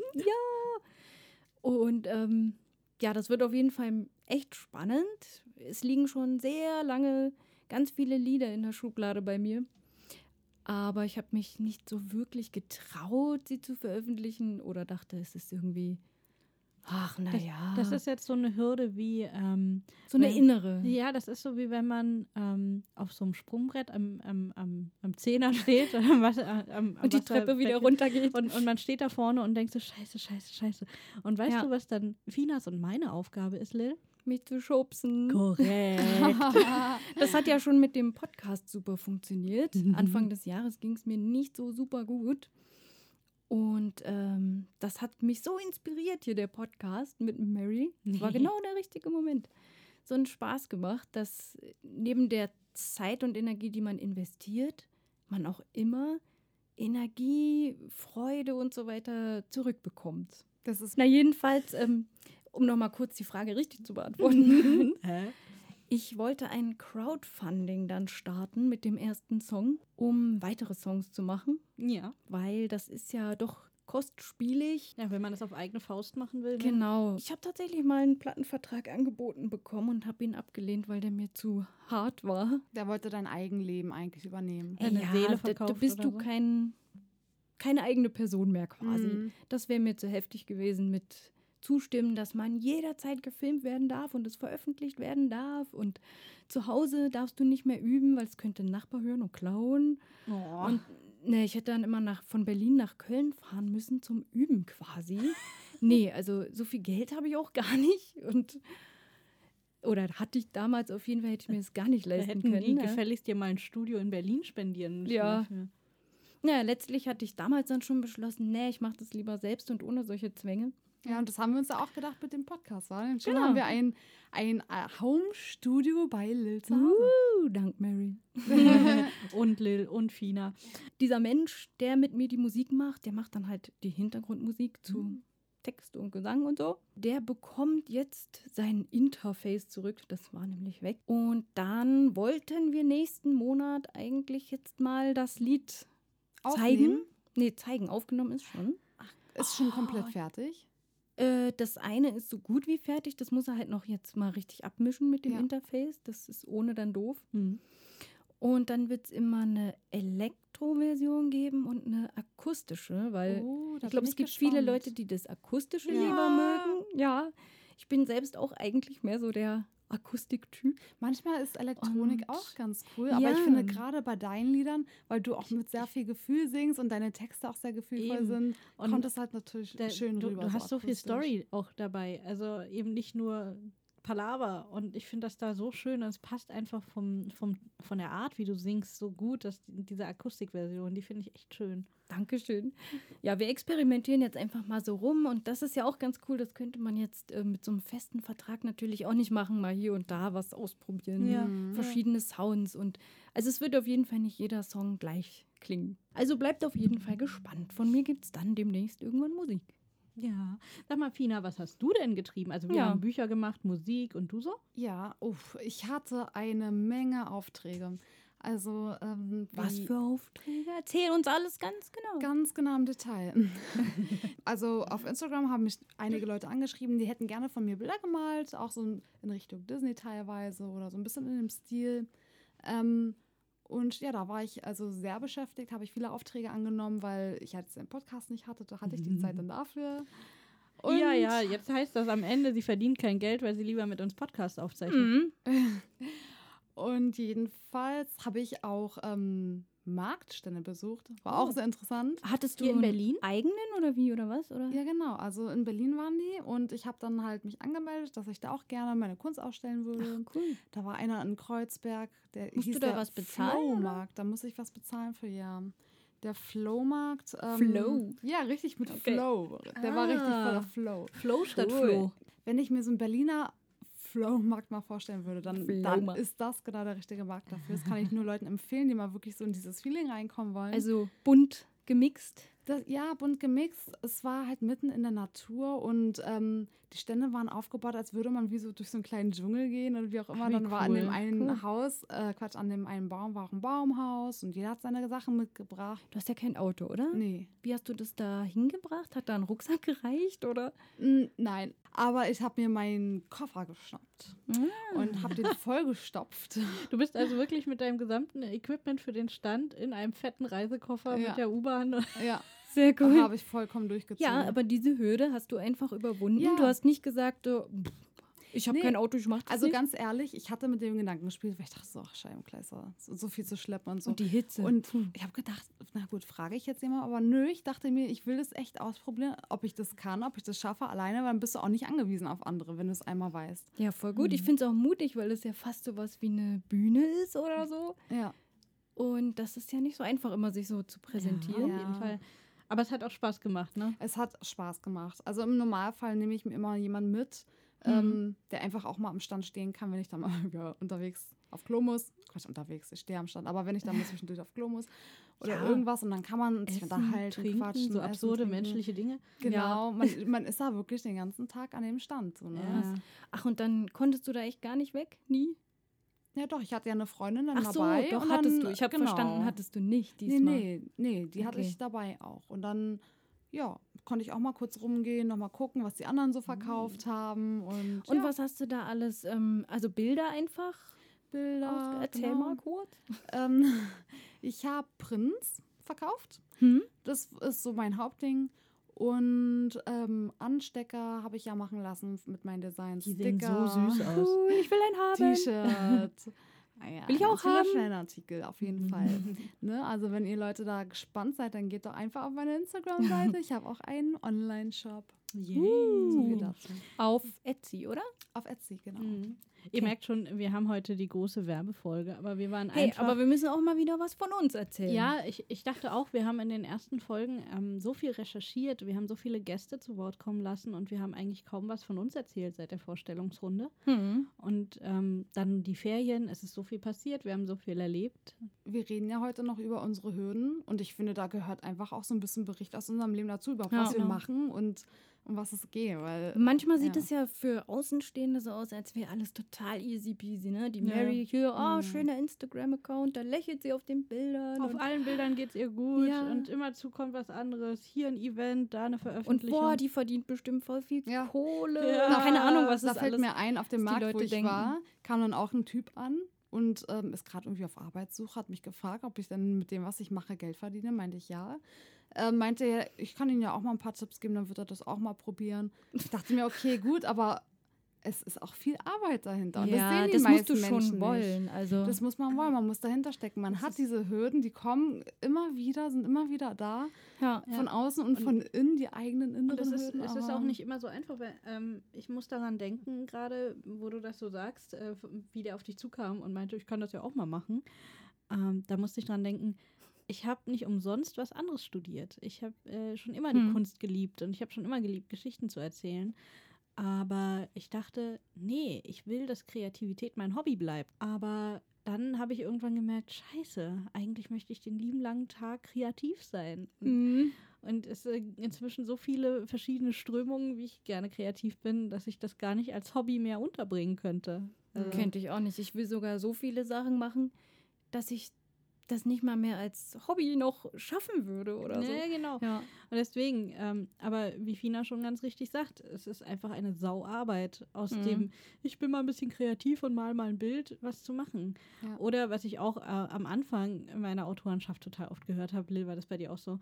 Und ähm, ja, das wird auf jeden Fall echt spannend. Es liegen schon sehr lange ganz viele Lieder in der Schublade bei mir. Aber ich habe mich nicht so wirklich getraut, sie zu veröffentlichen oder dachte, es ist irgendwie, ach naja, Das ist jetzt so eine Hürde wie, ähm, so eine wenn- innere. ja, das ist so wie wenn man ähm, auf so einem Sprungbrett am, am, am, am Zehner steht was, äh, am, Und die Treppe wieder runtergeht. Und, und man steht da vorne und denkt so, scheiße, scheiße, scheiße. Und weißt Ja. du, was dann Finas und meine Aufgabe ist, Lil? Mich zu schubsen. Korrekt. Das hat ja schon mit dem Podcast super funktioniert. Anfang des Jahres ging es mir nicht so super gut. Und ähm, das hat mich so inspiriert hier, der Podcast mit Mary. Das war genau der richtige Moment. So einen Spaß gemacht, dass neben der Zeit und Energie, die man investiert, man auch immer Energie, Freude und so weiter zurückbekommt. Das ist Na jedenfalls, ähm, um noch mal kurz die Frage richtig zu beantworten. Ich wollte ein Crowdfunding dann starten mit dem ersten Song, um weitere Songs zu machen, Ja. weil das ist ja doch kostspielig. Ja, wenn man das auf eigene Faust machen will. ne? Genau. Ich habe tatsächlich mal einen Plattenvertrag angeboten bekommen und habe ihn abgelehnt, weil der mir zu hart war. Der wollte dein Eigenleben eigentlich übernehmen. Deine ja, Seele da- da verkauft bist oder du so? kein, keine eigene Person mehr quasi. Mhm. Das wäre mir zu heftig gewesen mit zustimmen, dass man jederzeit gefilmt werden darf und es veröffentlicht werden darf und zu Hause darfst du nicht mehr üben, weil es könnte ein Nachbar hören und klauen. Oh. Und ne, ich hätte dann immer nach, von Berlin nach Köln fahren müssen zum Üben quasi. nee, also so viel Geld habe ich auch gar nicht und oder hatte ich damals auf jeden Fall, hätte ich mir das gar nicht leisten hätten können. die ne? gefälligst dir mal ein Studio in Berlin spendieren müssen. Ja. dafür. Ja, letztlich hatte ich damals dann schon beschlossen, nee, ich mache das lieber selbst und ohne solche Zwänge. Ja, und das haben wir uns ja auch gedacht mit dem Podcast, war? Schon Genau. haben wir ein, ein äh, Home-Studio bei Lil zu Hause. Uh, dank Mary. und Lil und Fina. Dieser Mensch, der mit mir die Musik macht, der macht dann halt die Hintergrundmusik zu Mhm. Text und Gesang und so. Der bekommt jetzt sein Interface zurück. Das war nämlich weg. Und dann wollten wir nächsten Monat eigentlich jetzt mal das Lied zeigen. Aufnehmen. Nee, zeigen. Aufgenommen ist schon. Ist schon komplett fertig. Äh, das eine ist so gut wie fertig. Das muss er halt noch jetzt mal richtig abmischen mit dem Ja. Interface. Das ist ohne dann doof. Hm. Und dann wird es immer eine Elektroversion geben und eine akustische, weil Oh, ich glaube, es gibt viele gespannt. Leute, die das akustische Ja. lieber mögen. Ja, ich bin selbst auch eigentlich mehr so der Akustiktyp. Manchmal ist Elektronik Und- auch ganz cool, aber ich Ja. finde gerade bei deinen Liedern, weil du auch mit sehr viel Gefühl singst und deine Texte auch sehr gefühlvoll Eben. sind, Und kommt es halt natürlich Da, schön du, rüber. du hast so viel akustisch. Story auch dabei. Also eben nicht nur Palaver. Und ich finde das da so schön. und Es passt einfach vom, vom, von der Art, wie du singst, so gut, dass die- diese Akustikversion, die finde ich echt schön. Dankeschön. Ja, wir experimentieren jetzt einfach mal so rum und das ist ja auch ganz cool. Das könnte man jetzt äh, mit so einem festen Vertrag natürlich auch nicht machen, mal hier und da was ausprobieren. Ja. Mhm. Verschiedene Sounds und also es wird auf jeden Fall nicht jeder Song gleich klingen. Also bleibt auf jeden Fall gespannt. Von mir gibt es dann demnächst irgendwann Musik. Ja. Sag mal, Fina, was hast du denn getrieben? Also wir Ja. haben Bücher gemacht, Musik und du so? Ja, uff, ich hatte eine Menge Aufträge. Also, ähm, Was für Aufträge? Erzähl uns alles ganz genau. Ganz genau im Detail. also auf Instagram haben mich einige Leute angeschrieben, die hätten gerne von mir Bilder gemalt, auch so in Richtung Disney teilweise oder so ein bisschen in dem Stil. Ähm, und ja, da war ich also sehr beschäftigt, habe ich viele Aufträge angenommen, weil ich jetzt den Podcast nicht hatte, da hatte ich die Zeit dann dafür. Und ja, ja, jetzt heißt das am Ende, sie verdient kein Geld, weil sie lieber mit uns Podcast aufzeichnet. Mhm. Und jedenfalls habe ich auch ähm, Marktstände besucht. War auch Oh. sehr interessant. Hattest du Hier in Berlin? eigenen oder wie oder was? Oder? Ja, genau. Also in Berlin waren die und ich habe dann halt mich angemeldet, dass ich da auch gerne meine Kunst ausstellen würde. cool. Da war einer in Kreuzberg, der Musst hieß du da was bezahlen? Flowmarkt. Da muss ich was bezahlen für ja. Der Flowmarkt. Ähm, Flow? Ja, richtig mit Okay. Flow. Der war richtig Ah. voller Flow. Flow statt Cool. Flo. Wenn ich mir so einen Berliner Flowmarkt mal vorstellen würde, dann, dann ist das genau der richtige Markt dafür. Das kann ich nur Leuten empfehlen, die mal wirklich so in dieses Feeling reinkommen wollen. Also bunt gemixt. Das, ja, bunt gemixt. Es war halt mitten in der Natur und ähm, die Stände waren aufgebaut, als würde man wie so durch so einen kleinen Dschungel gehen oder wie auch immer. Wie Dann war an dem cool. einen Cool. Haus, äh, Quatsch, an dem einen Baum war auch ein Baumhaus und jeder hat seine Sachen mitgebracht. Du hast ja kein Auto, oder? Nee, Wie hast du das da hingebracht? Hat da ein Rucksack gereicht oder? Nein. Aber ich habe mir meinen Koffer geschnappt und habe den vollgestopft. Du bist also wirklich mit deinem gesamten Equipment für den Stand in einem fetten Reisekoffer Ja. mit der U-Bahn. ja, Sehr habe ich vollkommen durchgezogen. Ja, aber diese Hürde hast du einfach überwunden. Ja. Du hast nicht gesagt, pff, Ich habe Nee, kein Auto, ich mach das Also nicht. ganz ehrlich, ich hatte mit dem Gedanken gespielt, weil ich dachte so, ach Scheibenkleister, so, so viel zu schleppen und so. Und die Hitze. Und ich habe gedacht, na gut, frage ich jetzt jemand, aber nö, ich dachte mir, ich will das echt ausprobieren, ob ich das kann, ob ich das schaffe alleine, weil dann bist du auch nicht angewiesen auf andere, wenn du es einmal weißt. ja, voll gut. Ich finde es auch mutig, weil es ja fast so was wie eine Bühne ist oder so. Ja. Und das ist ja nicht so einfach, immer sich so zu präsentieren. Ja. Auf jeden Fall. Aber es hat auch Spaß gemacht, ne? Es hat Spaß gemacht. Also im Normalfall nehme ich mir immer jemanden mit, Mhm. ähm, der einfach auch mal am Stand stehen kann, wenn ich dann mal ja, unterwegs auf Klo muss. Quatsch, unterwegs, ich stehe am Stand, aber wenn ich dann mal zwischendurch auf Klo muss oder Ja. irgendwas und dann kann man sich unterhalten, trinken, quatschen, so essen, absurde trinken. menschliche Dinge. Genau, man, man ist da wirklich den ganzen Tag an dem Stand. So, ne? Ja. Ach, und dann konntest du da echt gar nicht weg? Nie? Ja, doch, ich hatte ja eine Freundin dann Ach so, dabei. doch, und hattest dann, du. Ich habe genau. verstanden, hattest du nicht Nee, diesmal. nee, nee, die hatte Okay. ich dabei auch. Und dann, ja, konnte ich auch mal kurz rumgehen, nochmal gucken, was die anderen so verkauft haben. Und, Und ja, was hast du da alles? Ähm, also Bilder einfach? Bilder. Aus- Erzähl genau. mal kurz. Ähm, ich habe Prints verkauft. Hm? Das ist so mein Hauptding. Und ähm, Anstecker habe ich ja machen lassen mit meinen Designs. Die sehen Sticker, so süß aus. Cool, ich will einen haben. T-Shirt. Ah ja, Will ich auch haben. Fanartikel, auf jeden Fall. ne? Also wenn ihr Leute da gespannt seid, dann geht doch einfach auf meine Instagram-Seite. Ich habe auch einen Online-Shop. So viel dazu. Auf Etsy, oder? Auf Etsy, genau. Mhm. Ihr merkt schon, wir haben heute die große Werbefolge, aber wir waren Hey, einfach. aber wir müssen auch mal wieder was von uns erzählen. ja, ich, ich dachte auch, wir haben in den ersten Folgen ähm, so viel recherchiert, wir haben so viele Gäste zu Wort kommen lassen und wir haben eigentlich kaum was von uns erzählt seit der Vorstellungsrunde. Hm. Und ähm, dann die Ferien, es ist so viel passiert, wir haben so viel erlebt. Wir reden ja heute noch über unsere Hürden und ich finde, da gehört einfach auch so ein bisschen Bericht aus unserem Leben dazu, über Ja. was wir Genau. machen und um was es geht. Weil, Manchmal sieht Ja. es ja für Außenstehende so aus, als wäre alles total easy peasy, ne? Die Ja. Mary hier, oh, Mhm. schöner Instagram-Account, da lächelt sie auf den Bildern. Auf und, allen Bildern geht es ihr gut Ja. und immerzu kommt was anderes. Hier ein Event, da eine und Veröffentlichung. boah, die verdient bestimmt voll viel Ja. Kohle. Ja. Keine Ahnung, was da das fällt alles mir ein, auf dem Markt, wo ich denken. war, kam dann auch ein Typ an und ähm, ist gerade irgendwie auf Arbeitssuche, hat mich gefragt, ob ich dann mit dem, was ich mache, Geld verdiene. Meinte ich ja. Äh, meinte er, ich kann ihm ja auch mal ein paar Tipps geben, dann wird er das auch mal probieren. Ich dachte mir, okay, gut, aber es ist auch viel Arbeit dahinter. Und ja, das sehen die das musst du meisten schon Menschen wollen. Also Nicht. Das muss man wollen, man muss dahinter stecken. Man hat ist- diese Hürden, die kommen immer wieder, sind immer wieder da. ja. Von außen und, von innen, die eigenen inneren Und es ist, Hürden. es ist aber- auch nicht immer so einfach, weil ähm, ich muss daran denken, gerade wo du das so sagst, äh, wie der auf dich zukam und meinte, ich kann das ja auch mal machen. Ähm, da musste ich dran denken, ich habe nicht umsonst was anderes studiert. Ich habe äh, schon immer die Hm. Kunst geliebt und ich habe schon immer geliebt, Geschichten zu erzählen. Aber ich dachte, nee, ich will, dass Kreativität mein Hobby bleibt. Aber dann habe ich irgendwann gemerkt, scheiße, eigentlich möchte ich den lieben langen Tag kreativ sein. Und Mhm. und es sind inzwischen so viele verschiedene Strömungen, wie ich gerne kreativ bin, dass ich das gar nicht als Hobby mehr unterbringen könnte. Also, Könnte ich auch nicht. Ich will sogar so viele Sachen machen, dass ich das nicht mal mehr als Hobby noch schaffen würde oder so. Nee, genau. Ja. Und deswegen, ähm, aber wie Fina schon ganz richtig sagt, es ist einfach eine Sauarbeit aus Mhm. dem, ich bin mal ein bisschen kreativ und mal mal ein Bild, was zu machen. Ja. Oder was ich auch äh, am Anfang meiner Autorenschaft total oft gehört habe, Lil, war das bei dir auch so,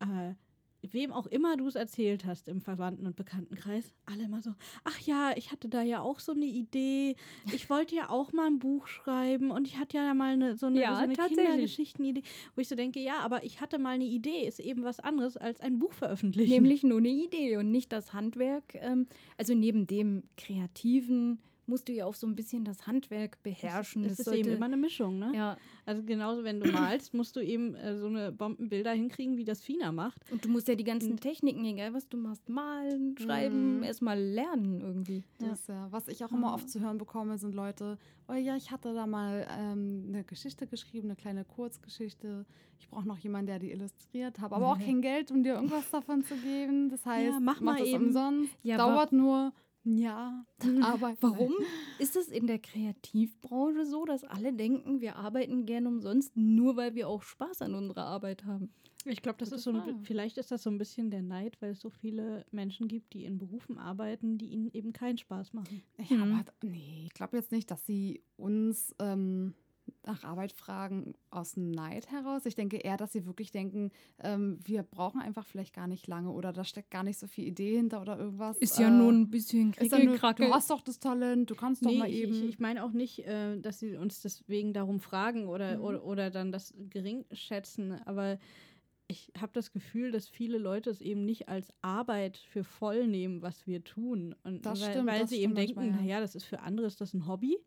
äh, wem auch immer du es erzählt hast im Verwandten- und Bekanntenkreis, alle immer so, ach ja, ich hatte da ja auch so eine Idee, ich wollte ja auch mal ein Buch schreiben und ich hatte ja mal eine, so eine, Ja, so eine. Kindergeschichtenidee, wo ich so denke, ja, aber ich hatte mal eine Idee, ist eben was anderes als ein Buch veröffentlichen. Nämlich nur eine Idee und nicht das Handwerk. Ähm, also neben dem Kreativen musst du ja auch so ein bisschen das Handwerk beherrschen. Es Es ist sollte- eben immer eine Mischung, ne? ja, Also genauso, wenn du malst, musst du eben äh, so eine Bombenbilder hinkriegen, wie das Fina macht. und du musst ja die ganzen Techniken, egal was du machst, malen, schreiben, Mhm. erstmal lernen irgendwie. Das, ja. Was ich auch immer oft zu hören bekomme, sind Leute, oh ja, ich hatte da mal ähm, eine Geschichte geschrieben, eine kleine Kurzgeschichte. Ich brauche noch jemanden, der die illustriert, habe aber auch kein Geld, um dir irgendwas davon zu geben. Das heißt, mach mal das eben. umsonst. Ja, Dauert nur Jahr. Aber Warum ist es in der Kreativbranche so, dass alle denken, wir arbeiten gern umsonst, nur weil wir auch Spaß an unserer Arbeit haben? Ich glaube, das Gute ist so ein, vielleicht ist das so ein bisschen der Neid, weil es so viele Menschen gibt, die in Berufen arbeiten, die ihnen eben keinen Spaß machen. Ja, Mhm. aber nee, ich glaube jetzt nicht, dass sie uns ähm, nach Arbeit fragen aus Neid heraus. Ich denke eher, dass sie wirklich denken, ähm, wir brauchen einfach vielleicht gar nicht lange oder da steckt gar nicht so viel Idee hinter oder irgendwas. Ist ja Äh, nur ein bisschen Krickelkrackel. du hast doch das Talent, du kannst doch Nee, mal ich, eben. ich, ich meine auch nicht, äh, dass sie uns deswegen darum fragen oder, Mhm. oder, oder dann das gering schätzen, aber ich habe das Gefühl, dass viele Leute es eben nicht als Arbeit für voll nehmen, was wir tun. Und Das weil, stimmt, weil sie eben denken, naja, das ist für andere ist das ein Hobby.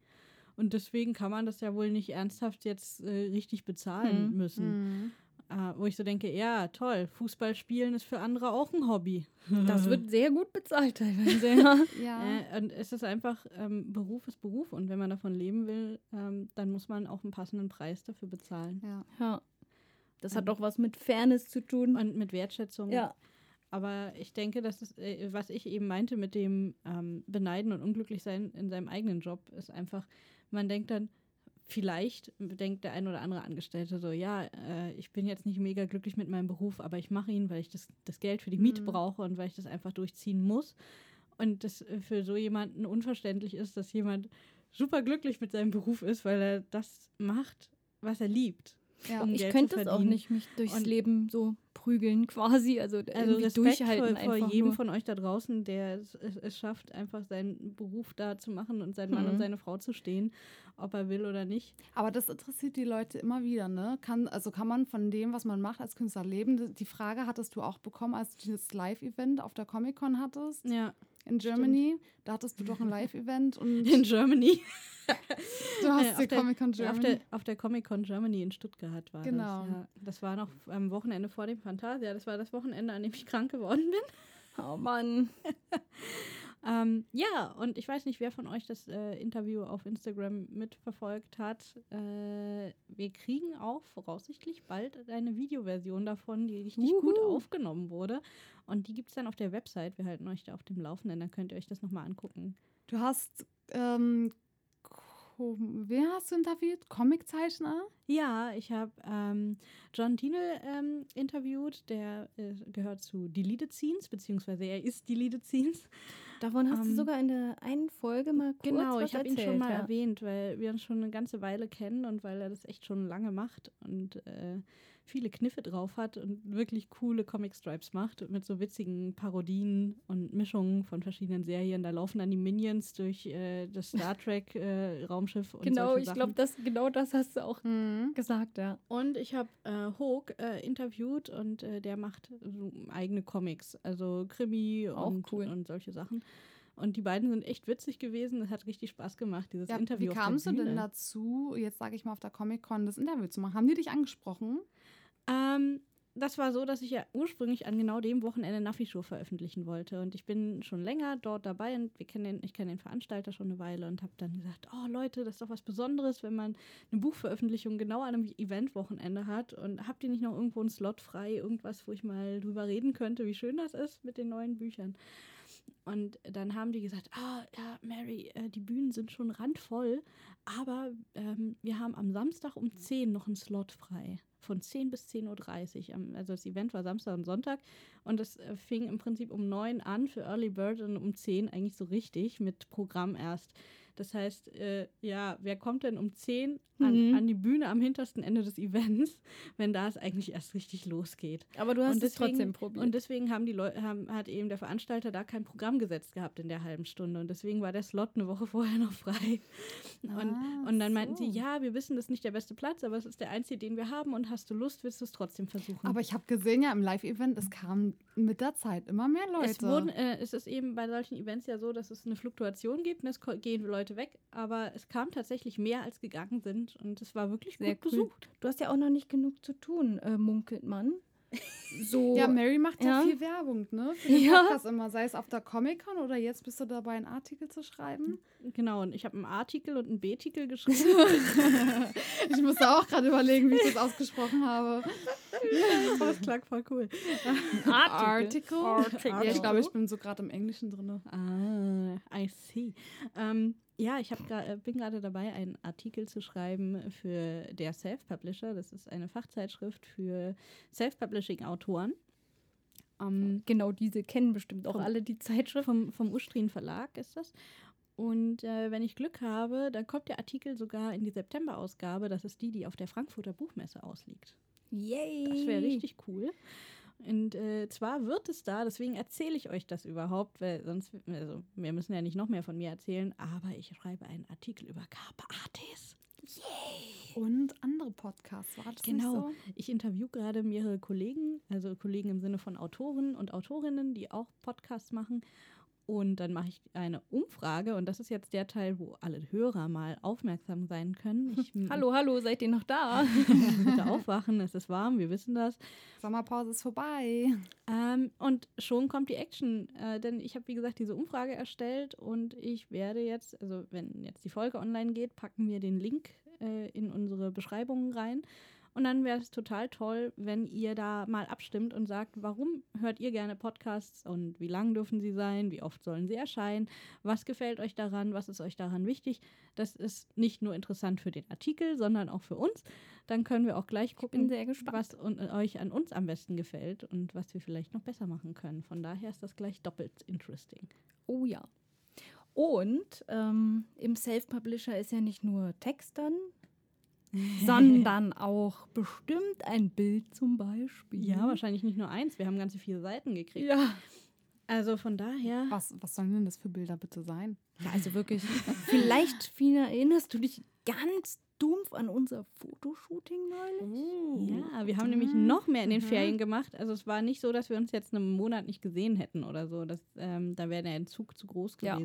Und deswegen kann man das ja wohl nicht ernsthaft jetzt äh, richtig bezahlen Mhm. müssen. Mhm. Äh, wo ich so denke, ja, toll, Fußball spielen ist für andere auch ein Hobby. Das wird sehr gut bezahlt teilweise. Ja. Ja. Äh, und es ist einfach, ähm, Beruf ist Beruf und wenn man davon leben will, ähm, dann muss man auch einen passenden Preis dafür bezahlen. ja. ja. Das hat doch was mit Fairness zu tun. Und mit Wertschätzung. ja. Aber ich denke, das ist, äh, was ich eben meinte mit dem ähm, Beneiden und Unglücklichsein in seinem eigenen Job, ist einfach, man denkt dann, vielleicht denkt der ein oder andere Angestellte so, ja, äh, ich bin jetzt nicht mega glücklich mit meinem Beruf, aber ich mache ihn, weil ich das, das Geld für die Miete Mhm. brauche und weil ich das einfach durchziehen muss. Und das äh, für so jemanden unverständlich ist, dass jemand super glücklich mit seinem Beruf ist, weil er das macht, was er liebt. ja. um Ich Geld könnte es auch nicht, mich durchs Und- Leben so prügeln quasi. Also, Also irgendwie Respekt durchhalten vor, vor jedem nur. von euch da draußen, der es, es, es schafft, einfach seinen Beruf da zu machen und seinen Mann Mhm. und seine Frau zu stehen, ob er will oder nicht. Aber das interessiert die Leute immer wieder, ne? Kann, also kann man von dem, was man macht als Künstler leben? Die Frage hattest du auch bekommen, als du dieses Live-Event auf der Comic-Con hattest Ja. in Germany. Da hattest du doch ein Live-Event und In Germany. du hast Äh, auf die Comic-Con Auf Germany. der, auf der Comic-Con Germany in Stuttgart war Genau. das. Ja. Das war noch am Wochenende vor dem Fantasia. Das war das Wochenende, an dem ich krank geworden bin. Oh Mann. Ähm, ja, und ich weiß nicht, wer von euch das äh, Interview auf Instagram mitverfolgt hat. Äh, wir kriegen auch voraussichtlich bald eine Videoversion davon, die richtig gut Uhu. aufgenommen wurde. Und die gibt es dann auf der Website. Wir halten euch da auf dem Laufenden, dann könnt ihr euch das nochmal angucken. Du hast, ähm, wer hast du interviewt? Comiczeichner? Ja, ich habe ähm, John Dienel ähm, interviewt, der äh, gehört zu Deleted Scenes, beziehungsweise er ist Deleted Scenes. Davon hast du Ähm, sogar in der einen Folge mal kurz Genau, was ich habe ihn schon mal ja. erwähnt, weil wir uns schon eine ganze Weile kennen und weil er das echt schon lange macht und äh, viele Kniffe drauf hat und wirklich coole Comic-Stripes macht mit so witzigen Parodien und Mischungen von verschiedenen Serien. Da laufen dann die Minions durch äh, das Star Trek äh, Raumschiff und Genau, ich glaube, das, genau das hast du auch Mhm. gesagt, ja. Und ich habe äh, Hogue äh, interviewt und äh, der macht so eigene Comics, also Krimi Auch und, cool. und solche Sachen. Und die beiden sind echt witzig gewesen. Es hat richtig Spaß gemacht, dieses Ja, Interview. wie auf der kamst du denn dazu, jetzt sage ich mal auf der Comic-Con, das Interview zu machen? Haben die dich angesprochen? Ähm, das war so, dass ich ja ursprünglich an genau dem Wochenende Naffi Show veröffentlichen wollte. Und ich bin schon länger dort dabei und wir kennen den, ich kenne den Veranstalter schon eine Weile und habe dann gesagt, oh Leute, das ist doch was Besonderes, wenn man eine Buchveröffentlichung genau an einem Eventwochenende hat. Und habt ihr nicht noch irgendwo einen Slot frei, irgendwas, wo ich mal drüber reden könnte, wie schön das ist mit den neuen Büchern? Und dann haben die gesagt, ah, ja, Mary, äh, die Bühnen sind schon randvoll, aber ähm, wir haben am Samstag um 10 noch einen Slot frei. Von 10 bis 10.30 Uhr. Also das Event war Samstag und Sonntag und es äh, fing im Prinzip um 9 an für Early Bird und um 10 eigentlich so richtig mit Programm erst. Das heißt, äh, ja, wer kommt denn um 10 an, Mhm. an die Bühne am hintersten Ende des Events, wenn da es eigentlich erst richtig losgeht? Aber du hast Und es deswegen- trotzdem probiert. Und deswegen haben die Leute, hat eben der Veranstalter da kein Programm gesetzt gehabt in der halben Stunde. Und deswegen war der Slot eine Woche vorher noch frei. Und, Ah, und dann meinten sie, so. ja, wir wissen, das ist nicht der beste Platz, aber es ist der einzige, den wir haben. Und hast du Lust, willst du es trotzdem versuchen? Aber ich habe gesehen ja im Live-Event, es kamen mit der Zeit immer mehr Leute. es, wurden, äh, es ist eben bei solchen Events ja so, dass es eine Fluktuation gibt und es ko- gehen Leute weg. Aber es kam tatsächlich mehr, als gegangen sind. Und es war wirklich Sehr gut cool. besucht. Du hast ja auch noch nicht genug zu tun, äh, munkelt man. So. ja, Mary macht ja, Ja. viel Werbung, ne? Für den Ja. Podcast immer, sei es auf der Comic-Con oder jetzt bist du dabei, einen Artikel zu schreiben. Genau, und ich habe einen A-Titel und einen B-Titel geschrieben. Ich musste auch gerade überlegen, wie ich das ausgesprochen habe. Es klang voll cool. Article. Article. Ja, ich glaube, ich bin so gerade im Englischen drin. Ah, I see. Ähm, ja, ich hab äh, bin gerade dabei, einen Artikel zu schreiben für der Self-Publisher. Das ist eine Fachzeitschrift für Self-Publishing-Autoren. Ähm, Genau diese kennen bestimmt auch Vom- alle die Zeitschrift. vom, vom Ustrin Verlag ist das. Und äh, wenn ich Glück habe, dann kommt der Artikel sogar in die September-Ausgabe. Das ist die, die auf der Frankfurter Buchmesse ausliegt. Yay! Das wäre richtig cool. Und äh, zwar wird es da, deswegen erzähle ich euch das überhaupt, weil sonst, also wir müssen ja nicht noch mehr von mir erzählen, aber ich schreibe einen Artikel über Carpe Artis. Und andere Podcasts, war das Genau. so? Ich interview gerade mehrere Kollegen, also Kollegen im Sinne von Autoren und Autorinnen, die auch Podcasts machen. Und dann mache ich eine Umfrage und das ist jetzt der Teil, wo alle Hörer mal aufmerksam sein können. Ich, Hallo, hallo, seid ihr noch da? Bitte aufwachen, es ist warm, wir wissen das. Sommerpause ist vorbei. Ähm, und schon kommt die Action, äh, denn ich habe, wie gesagt, diese Umfrage erstellt und ich werde jetzt, also wenn jetzt die Folge online geht, packen wir den Link äh, in unsere Beschreibungen rein. Und dann wäre es total toll, wenn ihr da mal abstimmt und sagt, warum hört ihr gerne Podcasts und wie lang dürfen sie sein, wie oft sollen sie erscheinen, was gefällt euch daran, was ist euch daran wichtig. Das ist nicht nur interessant für den Artikel, sondern auch für uns. Dann können wir auch gleich gucken, was un- euch an uns am besten gefällt und was wir vielleicht noch besser machen können. Von daher ist das gleich doppelt interesting. Oh ja. Und ähm, im Self-Publisher ist ja nicht nur Text dann, sondern auch bestimmt ein Bild zum Beispiel. Ja, wahrscheinlich nicht nur eins. Wir haben ganze vier Seiten gekriegt. Ja. Also von daher. Was, was sollen denn das für Bilder bitte sein? Ja, also wirklich. Vielleicht, Fina, erinnerst du dich ganz dumpf an unser Fotoshooting neulich? Ja, wir haben nämlich noch mehr in den Ferien gemacht. Also es war nicht so, dass wir uns jetzt einen Monat nicht gesehen hätten oder so. Das, ähm, da wäre der Entzug zu groß Ja.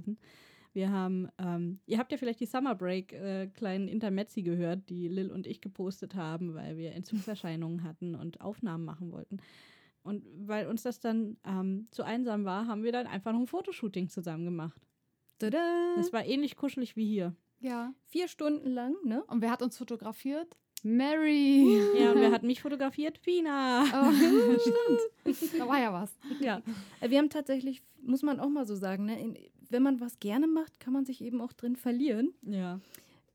Wir haben, ähm, ihr habt ja vielleicht die Summer Break äh, kleinen Intermezzi gehört, die Lil und ich gepostet haben, weil wir Entzugserscheinungen hatten und Aufnahmen machen wollten. Und weil uns das dann ähm, zu einsam war, haben wir dann einfach noch ein Fotoshooting zusammen gemacht. Tada! Das war ähnlich kuschelig wie hier. Ja. Vier Stunden lang, ne? Und wer hat uns fotografiert? Mary. Ja, und wer hat mich fotografiert? Fina. Oh, stimmt. Da war ja was. Ja. Äh, Wir haben tatsächlich, muss man auch mal so sagen, ne? In, wenn man was gerne macht, kann man sich eben auch drin verlieren. Ja.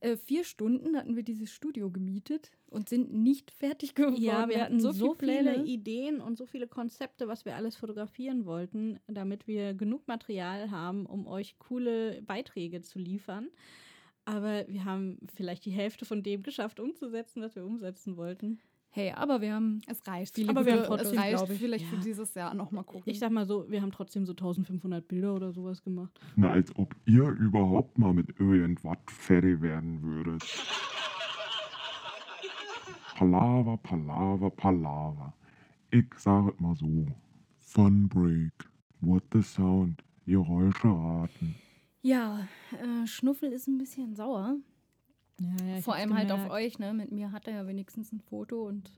Äh, vier Stunden hatten wir dieses Studio gemietet und sind nicht fertig geworden. Ja, wir hatten so, viele viele Pläne. Ideen und so viele Konzepte, was wir alles fotografieren wollten, damit wir genug Material haben, um euch coole Beiträge zu liefern. Aber wir haben vielleicht die Hälfte von dem geschafft, umzusetzen, was wir umsetzen wollten. Hey, aber wir haben Es reicht. Viele aber wir, Fotos, es reicht vielleicht Ja. für dieses Jahr noch mal gucken. Ich sag mal so, wir haben trotzdem so 1500 Bilder oder sowas gemacht. Na, als ob ihr überhaupt mal mit irgendwas fertig werden würdet. Palaver, Palaver, Palaver. Ich sage es mal so. Sunbreak. What the sound. Geräusche raten. Ja, äh, Schnuffel ist ein bisschen sauer. Ja, ja, Vor allem halt auf euch, ne? Mit mir hat er ja wenigstens ein Foto und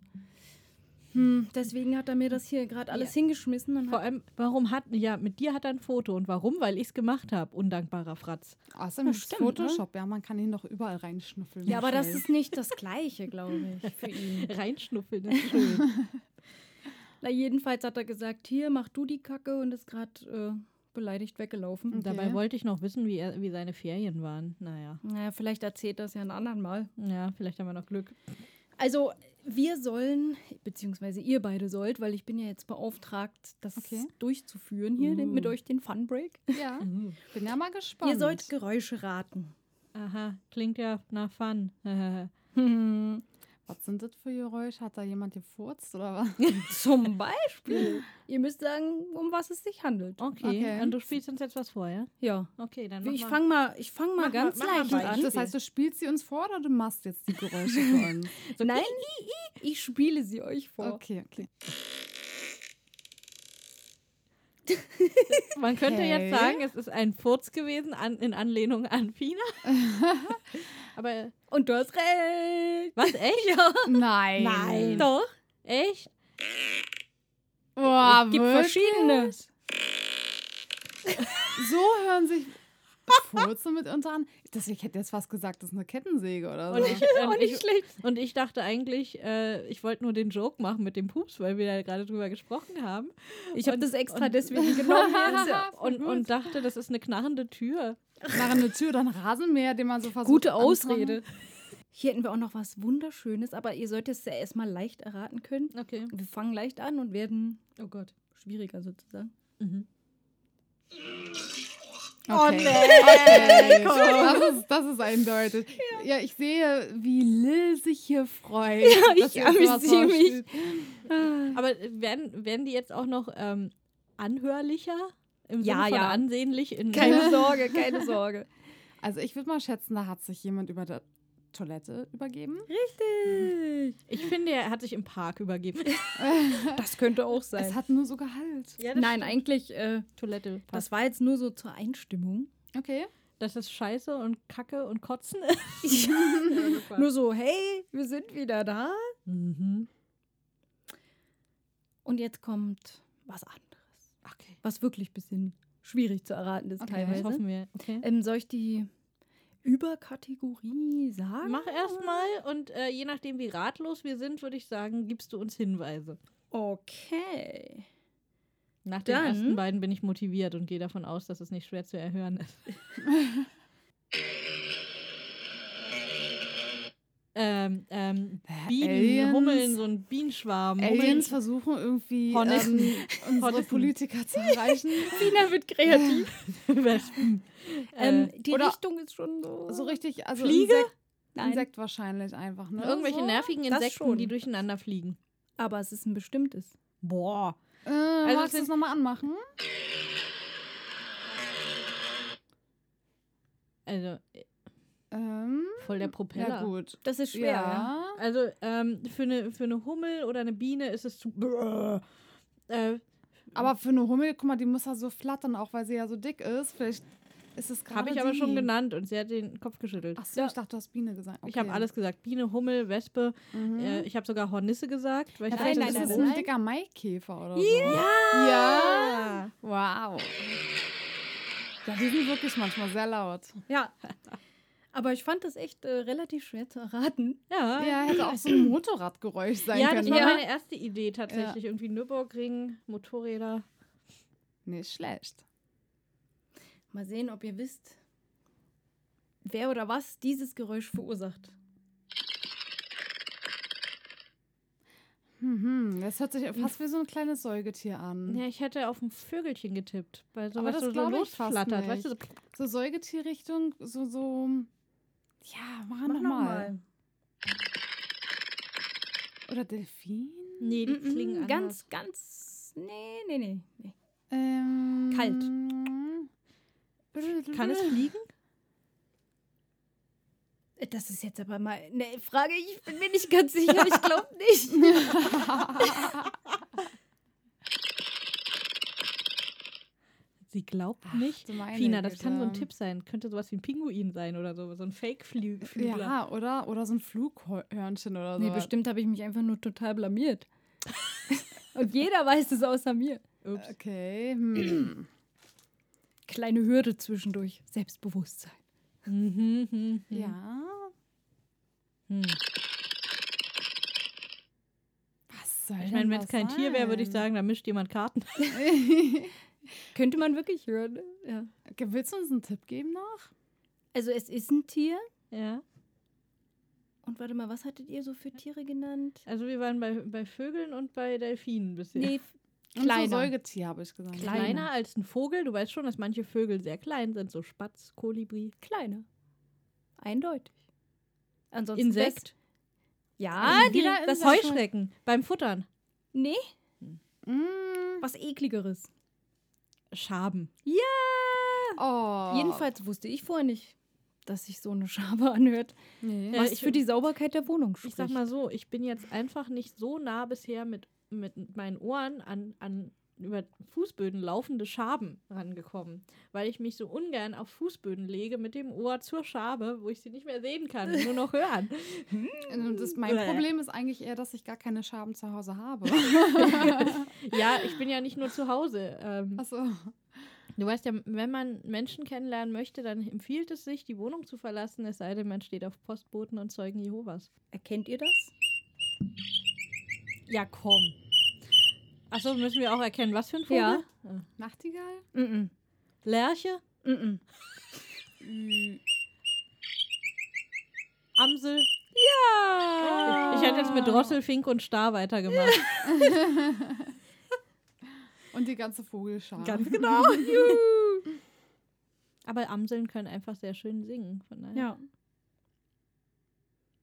hm, deswegen hat er mir das hier gerade alles hingeschmissen. Und Vor hat, allem, warum hat, ja, mit dir hat er ein Foto und warum? Weil ich es gemacht habe, undankbarer Fratz. Außerdem Das ist stimmt, ne? Photoshop, ja, man kann ihn doch überall reinschnüffeln. ja, aber das Schnell. ist nicht das Gleiche, glaube ich, für ihn. Reinschnuffeln ist schön. Na, jedenfalls hat er gesagt, hier, mach du die Kacke und ist gerade äh, beleidigt weggelaufen. Okay. Dabei wollte ich noch wissen, wie, er, wie seine Ferien waren. Naja. Naja, vielleicht erzählt das ja einen anderen Mal. Ja, vielleicht haben wir noch Glück. Also, wir sollen, beziehungsweise ihr beide sollt, weil ich bin ja jetzt beauftragt, das Okay. durchzuführen hier den, mit Uh. euch den Fun Break. Ja, bin ja mal gespannt. Ihr sollt Geräusche raten. Aha, klingt ja nach Fun. Was sind das für Geräusche? Hat da jemand gefurzt oder was? Zum Beispiel. ihr müsst sagen, um was es sich handelt. okay. Okay. und du spielst uns jetzt was vor, ja? Ja. Okay, dann mach Ich mal. fange mal, ich fang mal ganz mal leicht an. Das heißt, du spielst sie uns vor oder du machst jetzt die Geräusche für uns? Nein, ich spiele sie euch vor. Okay, okay. Man könnte Okay. jetzt sagen, es ist ein Furz gewesen an, in Anlehnung an Fina. Aber Und du hast recht. was, echt? Ja. Nein. Nein. Doch? Echt? Boah, es gibt wirklich? verschiedene. So hören sich Furze mitunter an. Das, ich hätte jetzt fast gesagt, das ist eine Kettensäge oder so. Und ich, Auch und nicht ich, schlecht. und ich dachte eigentlich, äh, ich wollte nur den Joke machen mit dem Pups, weil wir ja gerade drüber gesprochen haben. Ich habe das extra und- deswegen genommen. ja. Und, und dachte, das ist eine knarrende Tür. Einer Tür oder ein Rasenmäher, den man so versucht Gute. Ausrede. Hier hätten wir auch noch was Wunderschönes, aber ihr solltet es ja erstmal leicht erraten können. Okay. Wir fangen leicht an und werden, oh Gott, schwieriger sozusagen. Mhm. Oh, Okay. nee, Okay. komm. Das ist, das ist eindeutig. Ja. ich sehe, wie Lil sich hier freut. ich ihr sowas amüsiere mich. vorspielt. Aber werden, werden die jetzt auch noch ähm, anhörlicher? Im Sinne Ja, von ja. ansehnlich? In Keine Sorge, keine Sorge. Also ich würde mal schätzen, da hat sich jemand über der Toilette übergeben. Richtig. Ich finde, er hat sich im Park übergeben. Das könnte auch sein. Es hat nur so Gehalt. Ja, Nein, eigentlich, äh, Toilette. Park. das war jetzt nur so zur Einstimmung. Okay. dass es Scheiße und Kacke und Kotzen ist. Nur so, hey, wir sind wieder da. mhm. Und jetzt kommt was anderes. Okay. Was wirklich ein bisschen schwierig zu erraten ist Okay. Das teilweise. hoffen wir. Okay. Ähm, soll ich die Überkategorie sagen? Mach erstmal und äh, je nachdem, wie ratlos wir sind, würde ich sagen, gibst du uns Hinweise. Okay. Nach den Dann- ersten beiden bin ich motiviert und gehe davon aus, dass es nicht schwer zu erhören ist. ähm, ähm, Bienen, Aliens? Hummeln, so ein Bienenschwarm. Aliens versuchen irgendwie Hornissen. ähm, unsere Hornissen. Politiker zu erreichen. Fina wird kreativ. Hummeln, ähm, äh, die oder- Richtung ist schon so. So richtig, also Fliege? Insekt. Insekt wahrscheinlich einfach, ne? irgendwelche so. nervigen Insekten, schon. die durcheinander fliegen. Aber es ist ein bestimmtes. Boah. Äh, also magst es du es nochmal anmachen? Also, Ähm, voll der Propeller. ja gut. Das ist schwer, ja. Ja. Also ähm, für, eine, für eine Hummel oder eine Biene ist es zu. Äh, Aber für eine Hummel, guck mal, die muss ja so flattern, auch weil sie ja so dick ist. Vielleicht ist es gerade Habe ich aber die. schon genannt und sie hat den Kopf geschüttelt. Ach so, ich dachte, du hast Biene gesagt. Okay. Ich habe alles gesagt. Biene, Hummel, Wespe. Mhm. Äh, ich habe sogar Hornisse gesagt. Weil ja, ich dachte, ist das es ist ein nein. dicker Maikäfer oder so. Ja! Ja. Wow. Ja, die sind wirklich manchmal sehr laut. Ja. Aber ich fand das echt äh, relativ schwer zu erraten. Ja. Ja, hätte auch so ein Motorradgeräusch sein Ja, das können. war ne? meine erste Idee tatsächlich. Irgendwie Nürburgring, Motorräder. Nicht schlecht. Mal sehen, ob ihr wisst, wer oder was dieses Geräusch verursacht. Mhm, das hört sich fast wie so ein kleines Säugetier an. Ja, ich hätte auf ein Vögelchen getippt. Weil so Aber was das so, so glaube ich fast losflattert. Weißt du, so, So Säugetierrichtung, so, so. Ja, mach, Mach noch noch mal. mal. Oder Delfin? nee, die Mm, mm, klingen anders. Ganz, ganz. Nee, nee, nee. nee. Ähm, Kalt. Kann es fliegen? Das ist jetzt aber mal eine Frage, ich bin mir nicht ganz sicher. Ich glaube nicht. Sie glaubt nicht. Fina, das kann so ein Güte. Tipp sein. Könnte sowas wie ein Pinguin sein oder so. So ein Fake-Flügler. Ja, oder? Oder so ein Flughörnchen oder so. Nee, bestimmt habe ich mich einfach nur total blamiert. Und jeder weiß es außer mir. Ups. Okay. Hm. Kleine Hürde zwischendurch. Selbstbewusstsein. Mhm, mhm, mhm. Ja. Hm. Was soll Ich meine, wenn es kein Tier wäre, würde ich sein? sagen, da mischt jemand Karten. Könnte man wirklich hören. ne? Ja. Willst du uns einen Tipp geben noch? Also es ist ein Tier. Ja. Und warte mal, was hattet ihr so für Tiere genannt? Also wir waren bei, bei Vögeln und bei Delfinen bisher. Nee, Und kleiner. So Säugetier, habe ich gesagt. Kleiner. Kleiner als ein Vogel. Du weißt schon, dass manche Vögel sehr klein sind, so Spatz, Kolibri. kleiner. Eindeutig. Ansonsten Insekt. West- Ja, Wie die, das? Heuschrecken beim Futtern. Nee, Mm. was ekligeres. Schaben. Oh. Jedenfalls wusste ich vorher nicht, dass sich so eine Schabe anhört. Nee. Ja, Was ich- für die Sauberkeit der Wohnung spricht. Ich sag mal so, ich bin jetzt einfach nicht so nah bisher mit, mit meinen Ohren an, an über Fußböden laufende Schaben rangekommen, weil ich mich so ungern auf Fußböden lege mit dem Ohr zur Schabe, wo ich sie nicht mehr sehen kann, nur noch hören. Und das, mein Bäh. Problem ist eigentlich eher, dass ich gar keine Schaben zu Hause habe. Ja, ich bin ja nicht nur zu Hause. Ähm, Achso. du weißt ja, wenn man Menschen kennenlernen möchte, dann empfiehlt es sich, die Wohnung zu verlassen, es sei denn, man steht auf Postboten und Zeugen Jehovas. Erkennt ihr das? Ja, komm. Achso, müssen wir auch erkennen, was für ein Vogel? Ja. Nachtigall? Mhm. Lerche? Mhm. Amsel? Ja! Ich hätte jetzt mit Drossel, Fink und Star weitergemacht. Und die ganze Vogelschar. Ganz genau. Aber Amseln können einfach sehr schön singen. Von daher. Ja.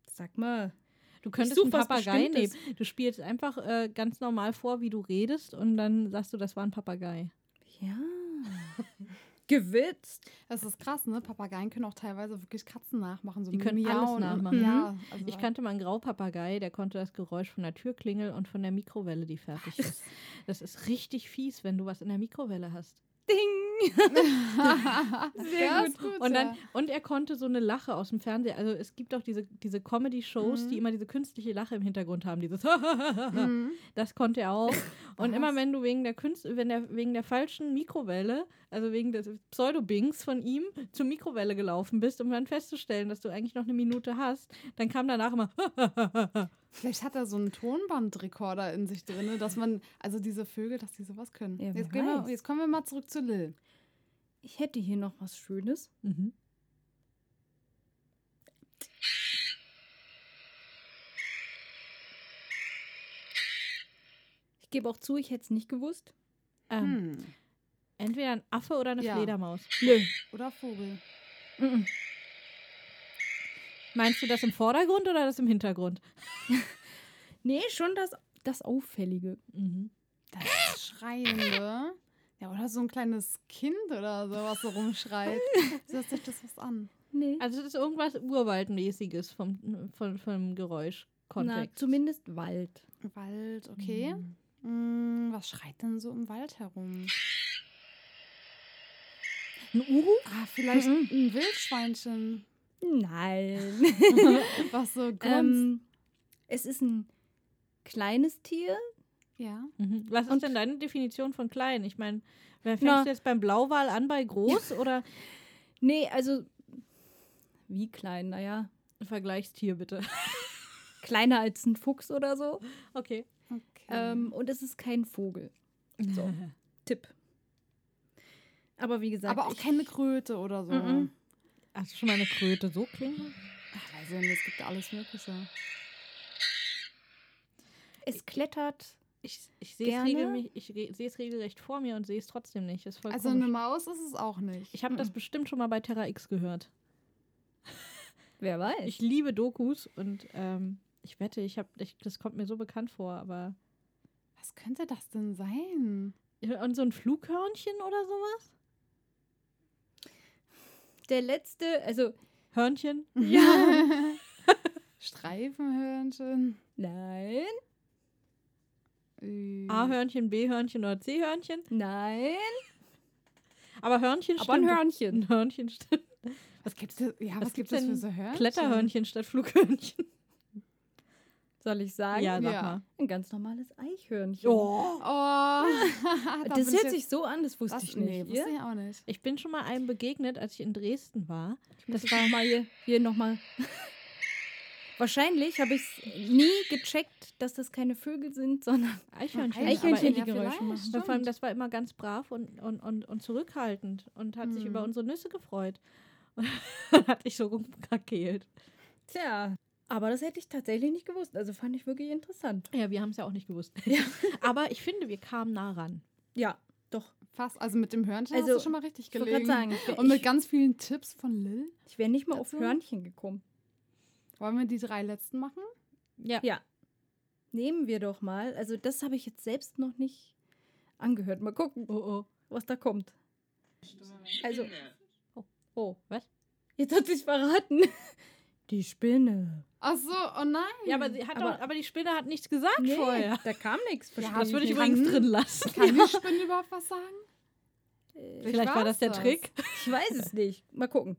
Sag mal. Du könntest such einen Papagei nehmen. Du spielst einfach äh, ganz normal vor, wie du redest und dann sagst du, das war ein Papagei. Ja. Gewitzt. Das ist krass, ne? Papageien können auch teilweise wirklich Katzen nachmachen. So Die können miauen alles nachmachen. Ja, also Ich kannte mal einen Graupapagei, der konnte das Geräusch von der Türklingel und von der Mikrowelle, die fertig ist. Das ist richtig fies, wenn du was in der Mikrowelle hast. Ding. Sehr gut. gut. Und, dann, und er konnte so eine Lache aus dem Fernseher. Also es gibt auch diese, diese Comedy-Shows, die Mhm. immer diese künstliche Lache im Hintergrund haben. Dieses Mhm. Das konnte er auch. Und immer wenn du wegen der Künst wenn der wegen der falschen Mikrowelle, also wegen des Pseudo-Bings von ihm, zur Mikrowelle gelaufen bist, um dann festzustellen, dass du eigentlich noch eine Minute hast, dann kam danach immer Vielleicht hat er so einen Tonbandrekorder in sich drin, dass man, also diese Vögel, dass die sowas können. Ja, jetzt, gehen wir, jetzt kommen wir mal zurück zu Lil. Ich hätte hier noch was Schönes. mhm. Ich gebe auch zu, ich hätte es nicht gewusst. ähm, Hm. entweder ein Affe oder eine Ja. Fledermaus. Nö. Oder Vogel. Mhm. Meinst du das im Vordergrund oder das im Hintergrund? Nee, schon das, das Auffällige. Mhm. Das Schreiende. Ja, oder so ein kleines Kind oder so, was so rumschreit. Hört sich das was an? Nee. Also das ist irgendwas Urwaldmäßiges vom, vom, vom Geräusch. Na, zumindest Wald. Wald, okay. Mhm. Hm, was schreit denn so im Wald herum? Ein Uhu? Ah, vielleicht Mhm. ein Wildschweinchen, Nein. was so grunzt. ähm, es ist ein kleines Tier. ja. Mhm. Was ist Und- denn deine Definition von klein? Ich meine, fängst Na. du jetzt beim Blauwal an bei groß oder Nee, also wie klein? Naja, ein Vergleichstier bitte? kleiner als ein Fuchs oder so. Okay. Okay. Ähm, und es ist kein Vogel. So, Tipp. Aber wie gesagt, Aber auch ich, keine Kröte oder so. Mhm. Hast du schon mal eine Kröte so klingen? Ach, weiß ich nicht, es gibt alles Mögliche. es klettert. Ich, ich sehe es regelrecht vor mir und sehe es trotzdem nicht. Das ist voll Also komisch. eine Maus ist es auch nicht. Ich habe das bestimmt schon mal bei Terra X gehört. Wer weiß. Ich liebe Dokus und ähm, ich wette, ich habe, ich, das kommt mir so bekannt vor, aber Was könnte das denn sein? und so ein Flughörnchen oder sowas? Der letzte, also Hörnchen? ja. Streifenhörnchen. Nein, A-Hörnchen, B-Hörnchen oder C-Hörnchen? nein. Aber Hörnchen Aber ein stimmt. Hörnchen. Ein Hörnchen stimmt. Was gibt's denn? Ja, was, Was gibt gibt's es für denn? so Hörnchen? Kletterhörnchen statt Flughörnchen. Soll ich sagen? Ja, sag Ja. mal. Ein ganz normales Eichhörnchen. Oh. Oh, da das hört sich so an, das wusste das, ich nicht. Nee, wusste ich auch nicht. Ich bin schon mal einem begegnet, als ich in Dresden war. Das war mal hier, hier nochmal. Wahrscheinlich habe ich es nie gecheckt, dass das keine Vögel sind, sondern Eichhörnchen. Eichhörnchen, aber die ja, Geräusche machen. Vor allem, das war immer ganz brav und, und, und, und zurückhaltend und hat sich Mhm. über unsere Nüsse gefreut. Und dann hat ich so rumkrakelt. tja. Aber das hätte ich tatsächlich nicht gewusst. Also fand ich wirklich interessant. Ja, wir haben es ja auch nicht gewusst. Aber ich finde, wir kamen nah ran. Ja, doch. Fast, also mit dem Hörnchen Also, hast du schon mal richtig Ich wollte gerade gelegen. sagen, Und mit ich, ganz vielen Tipps von Lil. ich wäre nicht mal auf dazu? Hörnchen gekommen. Wollen wir die drei letzten machen? Ja. Ja. Nehmen wir doch mal. Also das habe ich jetzt selbst noch nicht angehört. Mal gucken, Oh, oh. was da kommt. Also, Oh, was? jetzt hat sich's verraten. Die Spinne. Ach so, oh nein. Ja, aber, sie hat Aber- doch, aber die Spinne hat nichts gesagt vorher. da kam nichts. Ja, Das würde ich übrigens drin lassen. Kann die Spinne überhaupt was sagen? Vielleicht war das der das. Trick. Ich weiß es nicht. Mal gucken.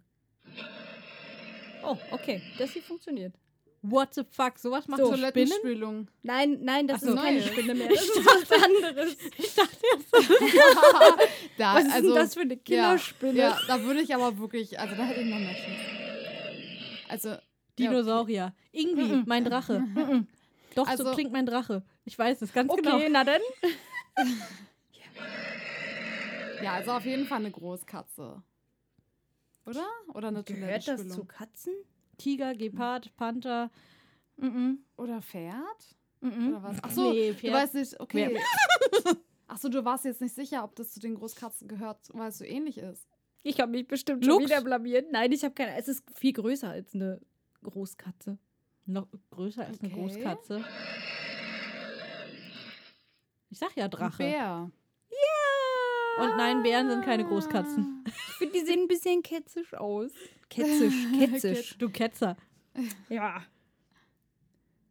Oh, okay. Das hier funktioniert. What the fuck? Sowas macht So? Toilettenspülung. Nein, nein, das Ach so, ist keine neue. Spinne mehr. Das ist was anderes. Ich dachte jetzt, da, Was ist also, denn das für eine Killerspinne? Ja, ja, da würde ich aber wirklich, also da hätte ich noch mehr Schiss. Also, Dinosaurier. Irgendwie, Mhm. mein Drache. Mhm. Doch, so Also- klingt mein Drache. Ich weiß es ganz Okay, genau. na dann. ja, also auf jeden Fall eine Großkatze. Oder? Oder eine Gehört das zu. Katzen? Tiger, Gepard, Panther. Mhm. Oder Pferd? Mhm. Oder was? Ach so, Nee, du Pferd. weißt nicht, okay. Ach so, du warst jetzt nicht sicher, ob das zu den Großkatzen gehört, weil es so ähnlich ist. Ich habe mich bestimmt schon wieder blamiert. Nein, ich habe keine. Es ist viel größer als eine Großkatze. Noch größer als eine Okay. Großkatze. Ich sag ja Ein Drache. Bär. Und nein, Bären sind keine Großkatzen. Ich finde, die sehen ein bisschen ketzisch aus. Ketzisch, ketzisch. Du Ketzer. ja.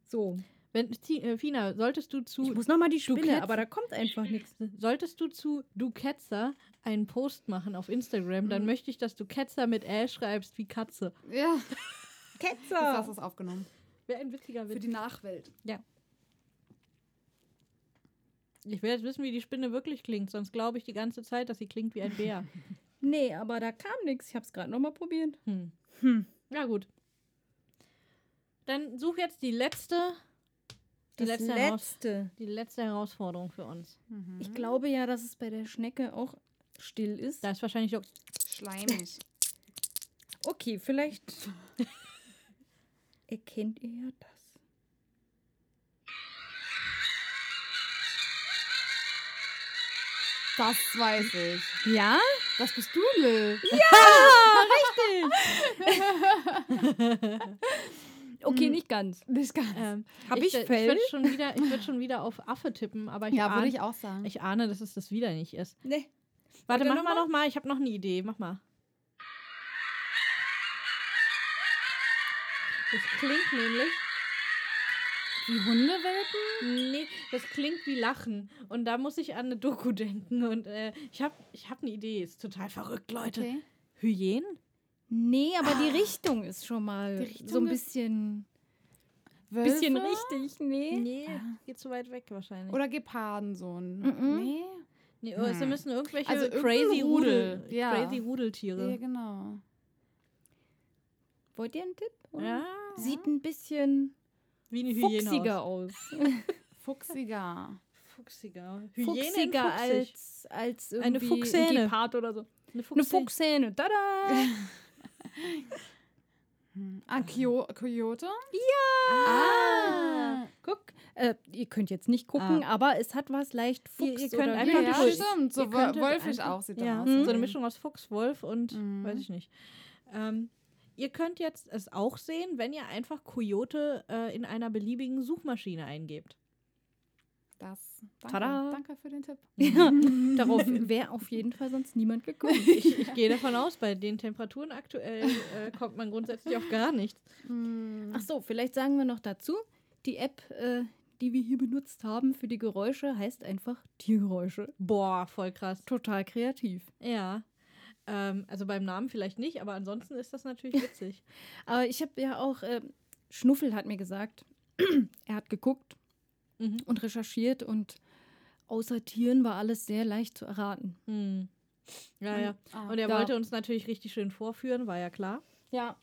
So. Wenn, äh, Fina, solltest du zu Ich muss nochmal die Spinne, aber da kommt einfach nichts. Solltest du zu Du Ketzer einen Post machen auf Instagram, dann möchte ich, dass du Ketzer mit Ä schreibst wie Katze. Ja, das Ketzer. hast du aufgenommen. Wäre ein witziger Für Witz. die Nachwelt. Ich will jetzt wissen, wie die Spinne wirklich klingt, sonst glaube ich die ganze Zeit, dass sie klingt wie ein Bär. Nee, aber da kam nichts. Ich habe es gerade nochmal probiert. Hm. Hm. Ja, gut. Dann such jetzt die letzte, die, letzte, Heraus letzte. die letzte Herausforderung für uns. Ich glaube ja, dass es bei der Schnecke auch still ist. Da ist wahrscheinlich doch. Schleimig. Okay, vielleicht erkennt ihr ja das. Das weiß ich. Ja? Das bist du, Lil. Okay, nicht ganz. Nicht ganz. Ähm, Hab ich Ich Fell? würde schon, wieder- ich würd schon wieder auf Affe tippen, aber ich, ja, ahne, würde ich auch sagen. ich ahne, dass es das wieder nicht ist. Nee. Warte, mach mal mal? noch mal. Ich habe noch eine Idee. Mach mal. Das klingt nämlich. Wie Hundewelpen? Nee, das klingt wie Lachen. Und da muss ich an eine Doku denken. Und äh, ich habe ich hab eine Idee. Ist total verrückt, Leute. Okay. Hyänen? Nee, aber die Richtung ist schon mal Richtung so ein bisschen, Wölfe? bisschen richtig. Nee. Nee, geht zu weit weg wahrscheinlich. Oder Geparden so ein. Mhm. Nee. Nee, es Hm. müssen irgendwelche Also crazy Rudel. Rudel, ja. Crazy Rudeltiere. Ja, genau. Wollt ihr einen Tipp? Ja, Sieht ein bisschen wie eine Hyäne. fuchsiger aus. Fuchsiger. Fuchsiger. fuchsiger fuchsig. als, als Eine irgendwie Fuchshähne. ein Gepard oder so. Eine, Eine Fuchshähne. Fuchshähne. Tada! Ah, Kyo Coyote? Ah. Guck, äh, ihr könnt jetzt nicht gucken, aber es hat was leicht Fuchs Ihr- ihr könnt oder einfach Ja, ja, Wolf. stimmt. So einfach- auch sieht Ja, aus. so Mhm. eine Mischung aus Fuchs, Wolf und Mhm. weiß ich nicht. Ähm, ihr könnt jetzt es auch sehen, wenn ihr einfach Coyote äh, in einer beliebigen Suchmaschine eingebt. Das. Danke, Tada. danke für den Tipp. Ja, darauf wäre auf jeden Fall sonst niemand gekommen. Ich, ich gehe davon aus, bei den Temperaturen aktuell äh, kommt man grundsätzlich auf gar nichts. Ach so, vielleicht sagen wir noch dazu, die App, äh, die wir hier benutzt haben für die Geräusche, heißt einfach Tiergeräusche. Boah, voll krass. Total kreativ. Ja. Ähm, also beim Namen vielleicht nicht, aber ansonsten ist das natürlich witzig. Aber ich habe ja auch, äh, Schnuffel hat mir gesagt, er hat geguckt Mhm. und recherchiert und außer Tieren war alles sehr leicht zu erraten. Hm. Ja, ja. Ah, Und er Ja. wollte uns natürlich richtig schön vorführen, war ja klar. Ja.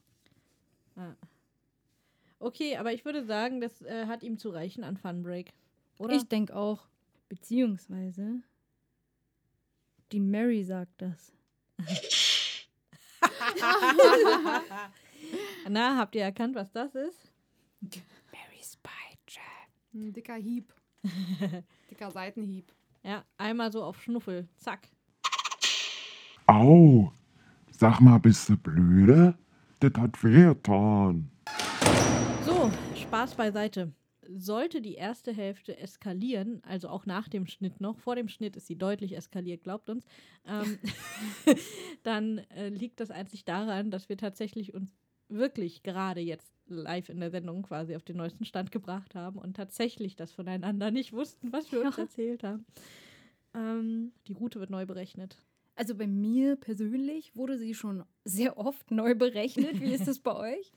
Okay, aber ich würde sagen, das äh, hat ihm zu reichen an Funbreak. Oder? Ich denke auch. Beziehungsweise, die Mary sagt das. Na, habt ihr erkannt, was das ist? Mary's Pie Trap. Ein dicker Hieb. dicker Seitenhieb. Ja, einmal so auf Schnuffel. Zack. Au, sag mal, bist du blöde? Das hat wehgetan. So, Spaß beiseite. Sollte die erste Hälfte eskalieren, also auch nach dem Schnitt noch, vor dem Schnitt ist sie deutlich eskaliert, glaubt uns, ähm, dann äh, liegt das einzig daran, dass wir tatsächlich uns wirklich gerade jetzt live in der Sendung quasi auf den neuesten Stand gebracht haben und tatsächlich das voneinander nicht wussten, was wir uns erzählt haben. Ähm, die Route wird neu berechnet. Also bei mir persönlich wurde sie schon sehr oft neu berechnet. Wie ist das bei euch?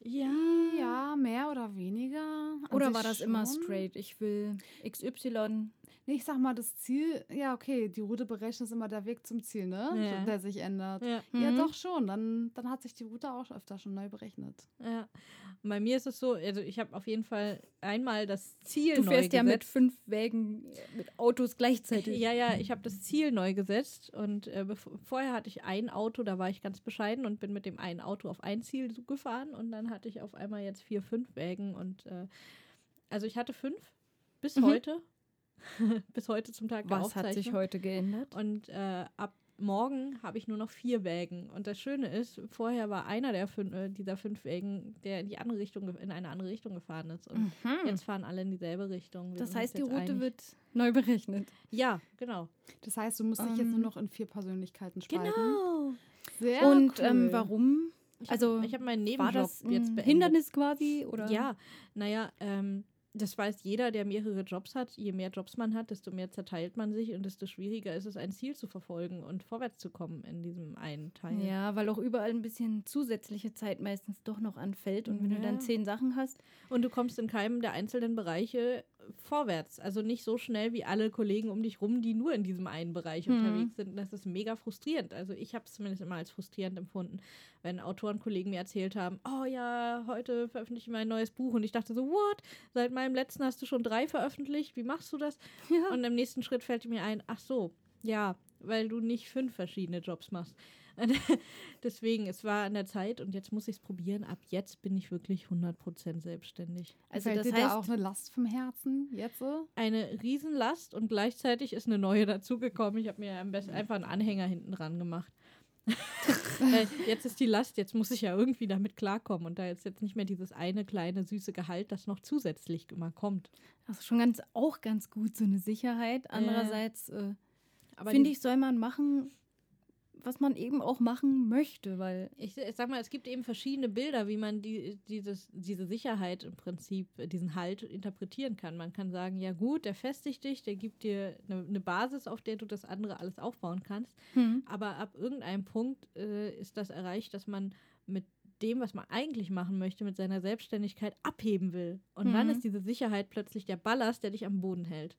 Ja. Ja, mehr oder weniger. Oder war das immer schon. straight? Ich will XY. Nee, ich sag mal, das Ziel, ja, okay, die Route berechnet ist immer der Weg zum Ziel, ne? Ja. Der sich ändert. Ja. Ja, Mhm. doch schon. Dann, dann hat sich die Route auch öfter schon neu berechnet. Ja. Und bei mir ist es so, also ich habe auf jeden Fall einmal das Ziel Du neu fährst ja mit gesetzt. fünf Wägen, äh, mit Autos gleichzeitig. Ja, ja, ich habe das Ziel neu gesetzt und äh, vorher hatte ich ein Auto, da war ich ganz bescheiden und bin mit dem einen Auto auf ein Ziel gefahren und dann hatte ich auf einmal jetzt vier, fünf Wägen und äh, also ich hatte fünf bis Mhm. heute, bis heute zum Tag der Was hat sich Aufzeichnung. heute geändert? Und äh, ab morgen habe ich nur noch vier Wägen. Und das Schöne ist, vorher war einer der fün äh, dieser fünf Wägen, der in die andere Richtung, in eine andere Richtung gefahren ist. Und jetzt fahren alle in dieselbe Richtung. Wir Das heißt, die Route einig. wird neu berechnet. Ja, genau. Das heißt, du musst dich jetzt nur Ähm, noch in vier Persönlichkeiten spalten. Genau. Sehr Und cool. ähm, warum? Ich Also, hab, ich habe meinen War Nebenjob das ein jetzt beendet. Hindernis quasi? Oder? Ja, naja, ähm, das weiß jeder, der mehrere Jobs hat. Je mehr Jobs man hat, desto mehr zerteilt man sich und desto schwieriger ist es, ein Ziel zu verfolgen und vorwärts zu kommen in diesem einen Teil. Ja, weil auch überall ein bisschen zusätzliche Zeit meistens doch noch anfällt. Und wenn du Ja. dann zehn Sachen hast, Und du kommst in keinem der einzelnen Bereiche vorwärts. Also nicht so schnell wie alle Kollegen um dich rum, die nur in diesem einen Bereich Mhm. unterwegs sind. Das ist mega frustrierend. Also ich habe es zumindest immer als frustrierend empfunden, wenn Autorenkollegen mir erzählt haben, oh ja, heute veröffentliche ich mein neues Buch. Und ich dachte so, what? Seit meinem letzten hast du schon drei veröffentlicht? Wie machst du das? Ja. Und im nächsten Schritt fällt mir ein, ach so, ja, weil du nicht fünf verschiedene Jobs machst. Deswegen, es war an der Zeit und jetzt muss ich es probieren. Ab jetzt bin ich wirklich 100% selbstständig. also Fällt das heißt, da auch eine Last vom Herzen jetzt so? eine Riesenlast und gleichzeitig ist eine neue dazugekommen. Ich habe mir am besten einfach einen Anhänger hinten dran gemacht. Jetzt ist die Last, jetzt muss ich ja irgendwie damit klarkommen und da ist jetzt nicht mehr dieses eine kleine süße Gehalt, das noch zusätzlich immer kommt. das ist schon ganz, auch ganz gut, so eine Sicherheit. Andererseits äh, finde ich, soll man machen, was man eben auch machen möchte, weil Ich, ich sag mal, es gibt eben verschiedene Bilder, wie man die, dieses, diese Sicherheit im Prinzip, diesen Halt interpretieren kann. Man kann sagen, ja gut, der festigt dich, der gibt dir eine, eine Basis, auf der du das andere alles aufbauen kannst. hm, Aber ab irgendeinem Punkt äh, ist das erreicht, dass man mit dem, was man eigentlich machen möchte, mit seiner Selbstständigkeit abheben will. Und dann Mhm. ist diese Sicherheit plötzlich der Ballast, der dich am Boden hält.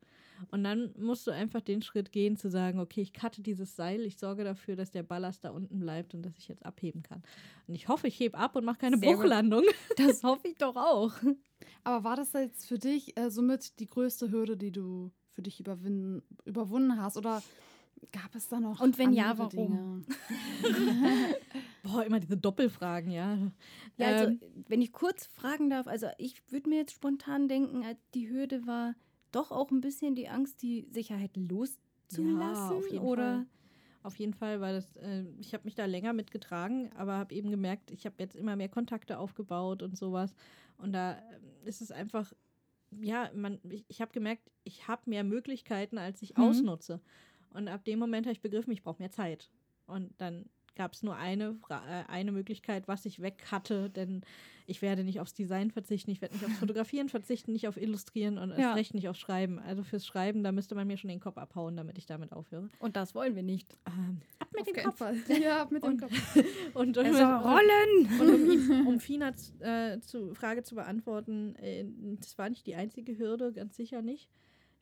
Und dann musst du einfach den Schritt gehen, zu sagen, okay, ich cutte dieses Seil, ich sorge dafür, dass der Ballast da unten bleibt und dass ich jetzt abheben kann. Und ich hoffe, ich hebe ab und mache keine Sehr gut. Bruchlandung. das hoffe ich doch auch. Aber war das jetzt für dich äh, somit die größte Hürde, die du für dich überwinden, überwunden hast? Oder gab es da noch Und wenn ja, warum? Boah, immer diese Doppelfragen, ja. Ja, also, Ähm, wenn ich kurz fragen darf, also ich würde mir jetzt spontan denken, äh, die Hürde war doch auch ein bisschen die Angst, die Sicherheit loszulassen. Ja, auf jeden oder Fall. Auf jeden Fall, weil das, äh, ich habe mich da länger mitgetragen, aber habe eben gemerkt, ich habe jetzt immer mehr Kontakte aufgebaut und sowas. Und da äh, ist es einfach, ja, man, ich, ich habe gemerkt, ich habe mehr Möglichkeiten, als ich Mhm. ausnutze. Und ab dem Moment habe ich begriffen, ich brauche mehr Zeit. Und dann gab es nur eine, äh, eine Möglichkeit, was ich weg hatte, denn ich werde nicht aufs Design verzichten, ich werde nicht aufs Fotografieren verzichten, nicht auf Illustrieren und Ja. erst recht nicht aufs Schreiben. Also fürs Schreiben, da müsste man mir schon den Kopf abhauen, damit ich damit aufhöre. Und das wollen wir nicht. Ähm, ab mit Auf dem Kopf. Fall. Ja, mit dem Und- Kopf. Und, und, soll rollen! und um, um Finas äh, zu, Frage zu beantworten, äh, das war nicht die einzige Hürde, ganz sicher nicht.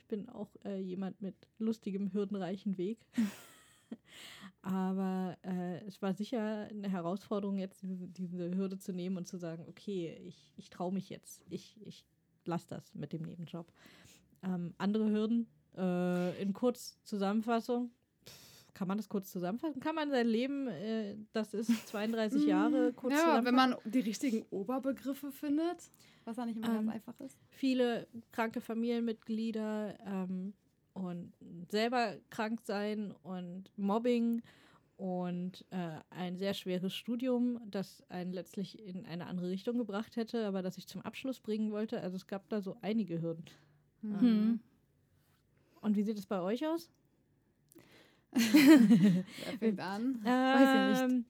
Ich bin auch äh, jemand mit lustigem, hürdenreichen Weg. Aber äh, es war sicher eine Herausforderung, jetzt diese, diese Hürde zu nehmen und zu sagen, okay, ich, ich traue mich jetzt. Ich, ich lasse das mit dem Nebenjob. Ähm, andere Hürden, äh, in Kurzzusammenfassung, kann man das kurz zusammenfassen? Kann man sein Leben, äh, das ist 32 Jahre, kurz Ja, zusammenfassen? wenn man die richtigen Oberbegriffe findet, was ja nicht immer Ähm, ganz einfach ist. viele kranke Familienmitglieder ähm, und selber krank sein und Mobbing und äh, ein sehr schweres Studium, das einen letztlich in eine andere Richtung gebracht hätte, aber das ich zum Abschluss bringen wollte. Also es gab da so einige Hürden. Hm. Und wie sieht es bei euch aus? Wer fängt an? Weiß ich Ähm,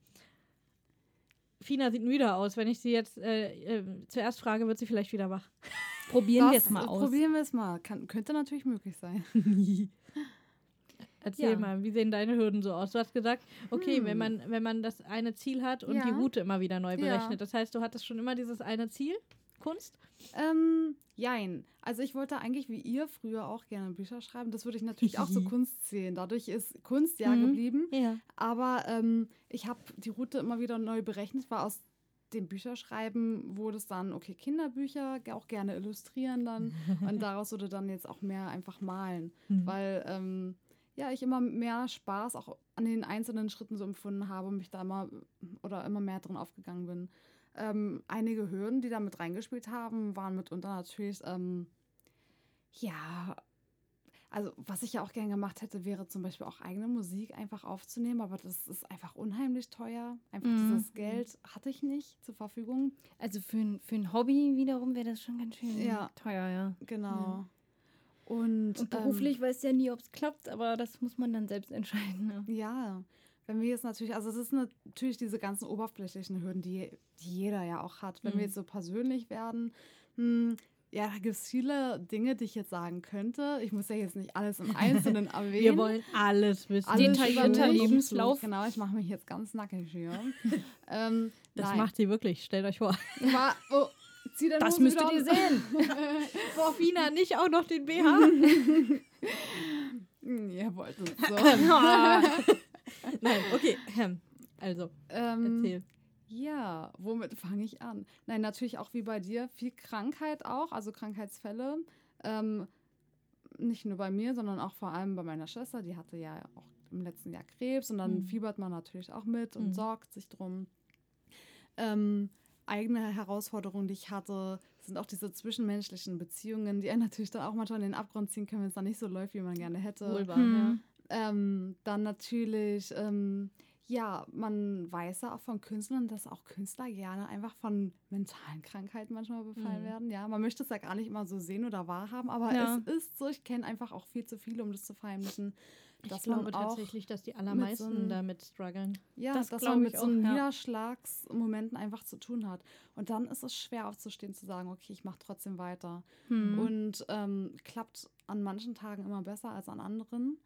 Fina sieht müde aus. Wenn ich sie jetzt äh, äh, zuerst frage, wird sie vielleicht wieder wach. Probieren wir es mal aus. Probieren wir es mal. Kann, könnte natürlich möglich sein. Erzähl Ja. mal, wie sehen deine Hürden so aus? Du hast gesagt, okay, Hm. wenn man wenn man das eine Ziel hat und die Ja. Route immer wieder neu Ja. berechnet. Das heißt, du hattest schon immer dieses eine Ziel, Kunst? Ähm, jein. Also ich wollte eigentlich wie ihr früher auch gerne Bücher schreiben. Das würde ich natürlich auch zur Kunst zählen. Dadurch ist Kunst ja Mhm. geblieben. Ja. Aber ähm, ich habe die Route immer wieder neu berechnet, weil aus dem Bücherschreiben wurde es dann, okay, Kinderbücher, auch gerne illustrieren dann. und daraus wurde dann jetzt auch mehr einfach malen. Mhm. Weil ähm, ja, ich immer mehr Spaß auch an den einzelnen Schritten so empfunden habe und mich da immer oder immer mehr drin aufgegangen bin. Ähm, einige Hürden, die da mit reingespielt haben, waren mitunter natürlich, ähm, ja, also was ich ja auch gern gemacht hätte, wäre zum Beispiel auch eigene Musik einfach aufzunehmen, aber das ist einfach unheimlich teuer. Einfach Mhm. dieses Geld hatte ich nicht zur Verfügung. Also für ein, für ein Hobby wiederum wäre das schon ganz schön Ja. teuer, ja. Genau. Und, Und beruflich weiß ja nie, ob es klappt, aber das muss man dann selbst entscheiden. Ne? Ähm, ja, wenn wir jetzt natürlich, also das sind natürlich diese ganzen oberflächlichen Hürden, die, die jeder ja auch hat. Wenn Mhm. wir jetzt so persönlich werden, hm, ja, da gibt es viele Dinge, die ich jetzt sagen könnte. Ich muss ja jetzt nicht alles im Einzelnen erwähnen. Wir wollen alles wissen. Alles Detaillierter. Lebenslauf. Genau, ich mache mich jetzt ganz nackig hier. ähm, Das nein. macht sie wirklich, stellt euch vor. War, oh, zieh deine Das Hose müsstet wieder ihr sehen. Boah, Fina, nicht auch noch den BH? Ihr wollt es so. Nein, okay. Also, ähm, erzähl. Ja, womit fange ich an? Nein, natürlich auch wie bei dir, viel Krankheit auch, also Krankheitsfälle. Ähm, nicht nur bei mir, sondern auch vor allem bei meiner Schwester, die hatte ja auch im letzten Jahr Krebs und dann Mhm. fiebert man natürlich auch mit und Mhm. sorgt sich drum. Ähm, eigene Herausforderungen, die ich hatte, sind auch diese zwischenmenschlichen Beziehungen, die einen natürlich dann auch manchmal in den Abgrund ziehen können, wenn es dann nicht so läuft, wie man gerne hätte. Wohl wahr, Hm. Ähm, dann natürlich, ähm, ja, man weiß ja auch von Künstlern, dass auch Künstler gerne einfach von mentalen Krankheiten manchmal befallen Mhm. werden. Ja, man möchte es ja gar nicht immer so sehen oder wahrhaben, aber Ja. es ist so, ich kenne einfach auch viel zu viele, um das zu verheimlichen. Ich glaube tatsächlich, dass die allermeisten einem- damit strugglen. Ja, Das dass man mit so einem ja. Niederschlagsmomenten einfach zu tun hat. Und dann ist es schwer aufzustehen, zu sagen, okay, ich mache trotzdem weiter. Hm. Und ähm, klappt an manchen Tagen immer besser als an anderen.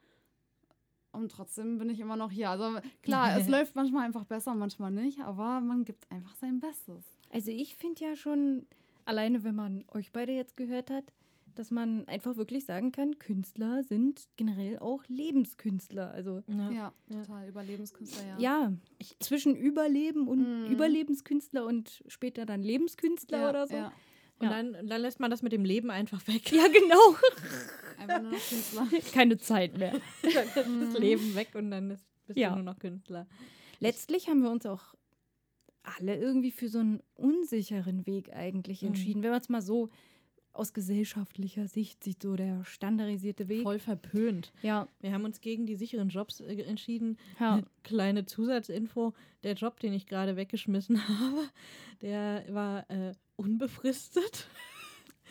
Und trotzdem bin ich immer noch hier. Also klar, es läuft manchmal einfach besser, manchmal nicht, aber man gibt einfach sein Bestes. Also ich finde ja schon, alleine wenn man euch beide jetzt gehört hat, dass man einfach wirklich sagen kann, Künstler sind generell auch Lebenskünstler. Also Ja. Ja, Ja. total. Überlebenskünstler, ja. ja, zwischen Überleben und Mhm. Überlebenskünstler und später dann Lebenskünstler ja, oder so. Ja. Und Ja. dann, dann lässt man das mit dem Leben einfach weg. Ja, genau. Einfach nur noch Künstler. Keine Zeit mehr. dann das Leben weg und dann ist, bist Ja. du nur noch Künstler. Letztlich haben wir uns auch alle irgendwie für so einen unsicheren Weg eigentlich Mhm. entschieden. Wenn man es mal so aus gesellschaftlicher Sicht sieht, so der standardisierte Weg. Voll verpönt. Ja, Wir haben uns gegen die sicheren Jobs äh, entschieden. ja. Kleine Zusatzinfo: Der Job, den ich gerade weggeschmissen habe, der war äh, unbefristet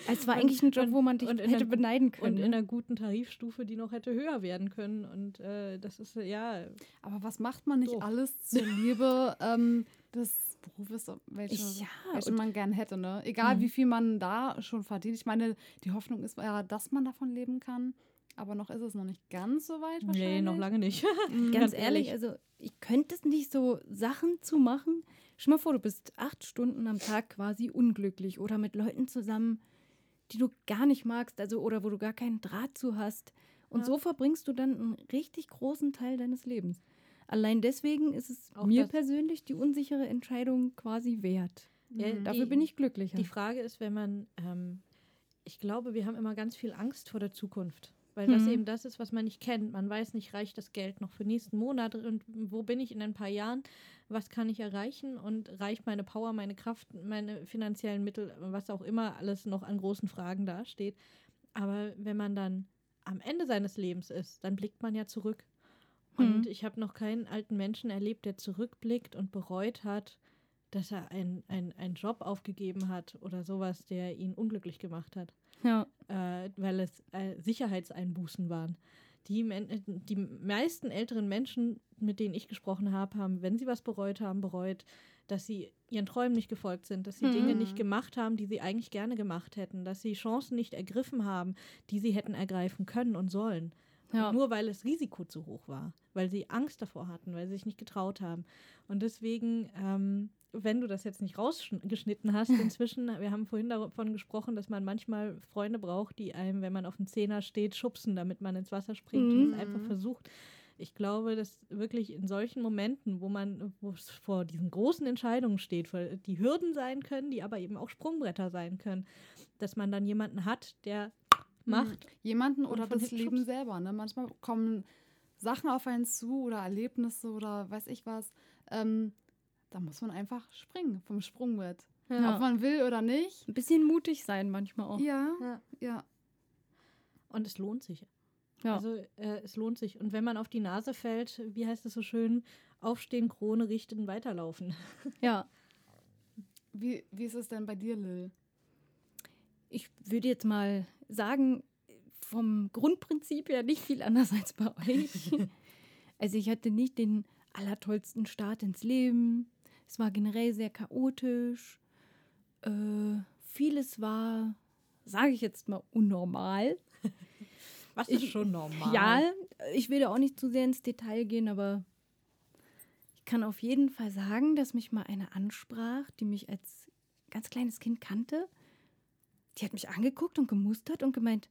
Es war Und- eigentlich ein Job, und- wo man dich und hätte der- beneiden und können. in einer guten Tarifstufe, die noch hätte höher werden können. Und äh, das ist, ja, Aber was macht man nicht Doof. alles zur Liebe ähm, des Berufes, welchen, Ja, welchen man gern hätte, ne? Egal Mhm. wie viel man da schon verdient. Ich meine, die Hoffnung ist ja, dass man davon leben kann. Aber noch ist es noch nicht ganz so weit wahrscheinlich. nee, noch lange nicht. Mhm. Ganz ganz ehrlich, ehrlich. also ich könnte es nicht so Sachen zu machen. Stell mal vor, du bist acht Stunden am Tag quasi unglücklich oder mit Leuten zusammen, die du gar nicht magst, also oder wo du gar keinen Draht zu hast. Und Ja. so verbringst du dann einen richtig großen Teil deines Lebens. Allein deswegen ist es Auch mir persönlich die unsichere Entscheidung quasi wert. Ja, Mhm. Dafür die- bin ich glücklicher. Die Frage ist, wenn man, ähm, ich glaube, wir haben immer ganz viel Angst vor der Zukunft. Weil das Mhm. eben das ist, was man nicht kennt. Man weiß nicht, reicht das Geld noch für nächsten Monat und wo bin ich in ein paar Jahren? Was kann ich erreichen? Und reicht meine Power, meine Kraft, meine finanziellen Mittel, was auch immer alles noch an großen Fragen dasteht. Aber wenn man dann am Ende seines Lebens ist, dann blickt man ja zurück. Und Mhm. ich habe noch keinen alten Menschen erlebt, der zurückblickt und bereut hat, dass er einen ein Job aufgegeben hat oder sowas, der ihn unglücklich gemacht hat, ja. äh, weil es äh, Sicherheitseinbußen waren. Die, Men äh, die meisten älteren Menschen, mit denen ich gesprochen habe, haben, wenn sie was bereut haben, bereut, dass sie ihren Träumen nicht gefolgt sind, dass sie Mhm. Dinge nicht gemacht haben, die sie eigentlich gerne gemacht hätten, dass sie Chancen nicht ergriffen haben, die sie hätten ergreifen können und sollen. Ja. Nur weil das Risiko zu hoch war, weil sie Angst davor hatten, weil sie sich nicht getraut haben. Und deswegen, ähm, wenn du das jetzt nicht rausgeschnitten hast, inzwischen, wir haben vorhin davon gesprochen, dass man manchmal Freunde braucht, die einem, wenn man auf dem Zehner steht, schubsen, damit man ins Wasser springt und es einfach Mhm. versucht. Ich glaube, dass wirklich in solchen Momenten, wo man wo es vor diesen großen Entscheidungen steht, die Hürden sein können, die aber eben auch Sprungbretter sein können, dass man dann jemanden hat, der macht Jemanden Und oder das Leben schubst. selber. Ne? Manchmal kommen Sachen auf einen zu oder Erlebnisse oder weiß ich was. Ähm, da muss man einfach springen vom Sprungbrett. Ja. Ob man will oder nicht. Ein bisschen mutig sein manchmal auch. Ja, Ja. ja. Und es lohnt sich. Ja. Also äh, es lohnt sich. Und wenn man auf die Nase fällt, wie heißt es so schön, aufstehen, Krone richten, weiterlaufen. Ja. Wie, wie ist es denn bei dir, Lil? Ich würde jetzt mal sagen, vom Grundprinzip her nicht viel anders als bei euch. also ich hatte nicht den allertollsten Start ins Leben. Es war generell sehr chaotisch. Äh, vieles war, sage ich jetzt mal, unnormal. Was ist ich, schon normal? Ja, ich will da auch nicht zu sehr ins Detail gehen, aber ich kann auf jeden Fall sagen, dass mich mal eine ansprach, die mich als ganz kleines Kind kannte. Die hat mich angeguckt und gemustert und gemeint,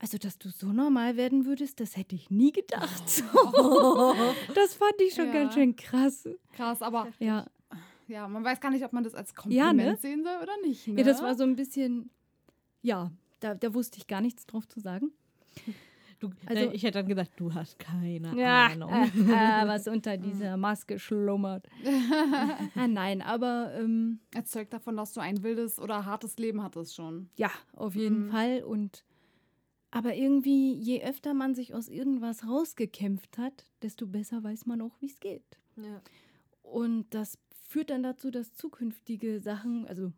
also, dass du so normal werden würdest, das hätte ich nie gedacht. Oh. das fand ich schon ja. ganz schön krass. Krass, aber ja. ja, man weiß gar nicht, ob man das als Kompliment ja, ne? sehen soll oder nicht. Ne? Ja, das war so ein bisschen, ja, da, da wusste ich gar nichts drauf zu sagen. Du, also, ich hätte dann gesagt, du hast keine ja, Ahnung. Äh, äh, was unter dieser Maske schlummert. ah, nein, aber. Ähm, Erzeugt davon, dass du ein wildes oder hartes Leben hattest schon. Ja, auf jeden mhm. Fall. Und aber irgendwie, je öfter man sich aus irgendwas rausgekämpft hat, desto besser weiß man auch, wie es geht. Ja. Und das führt dann dazu, dass zukünftige Sachen, also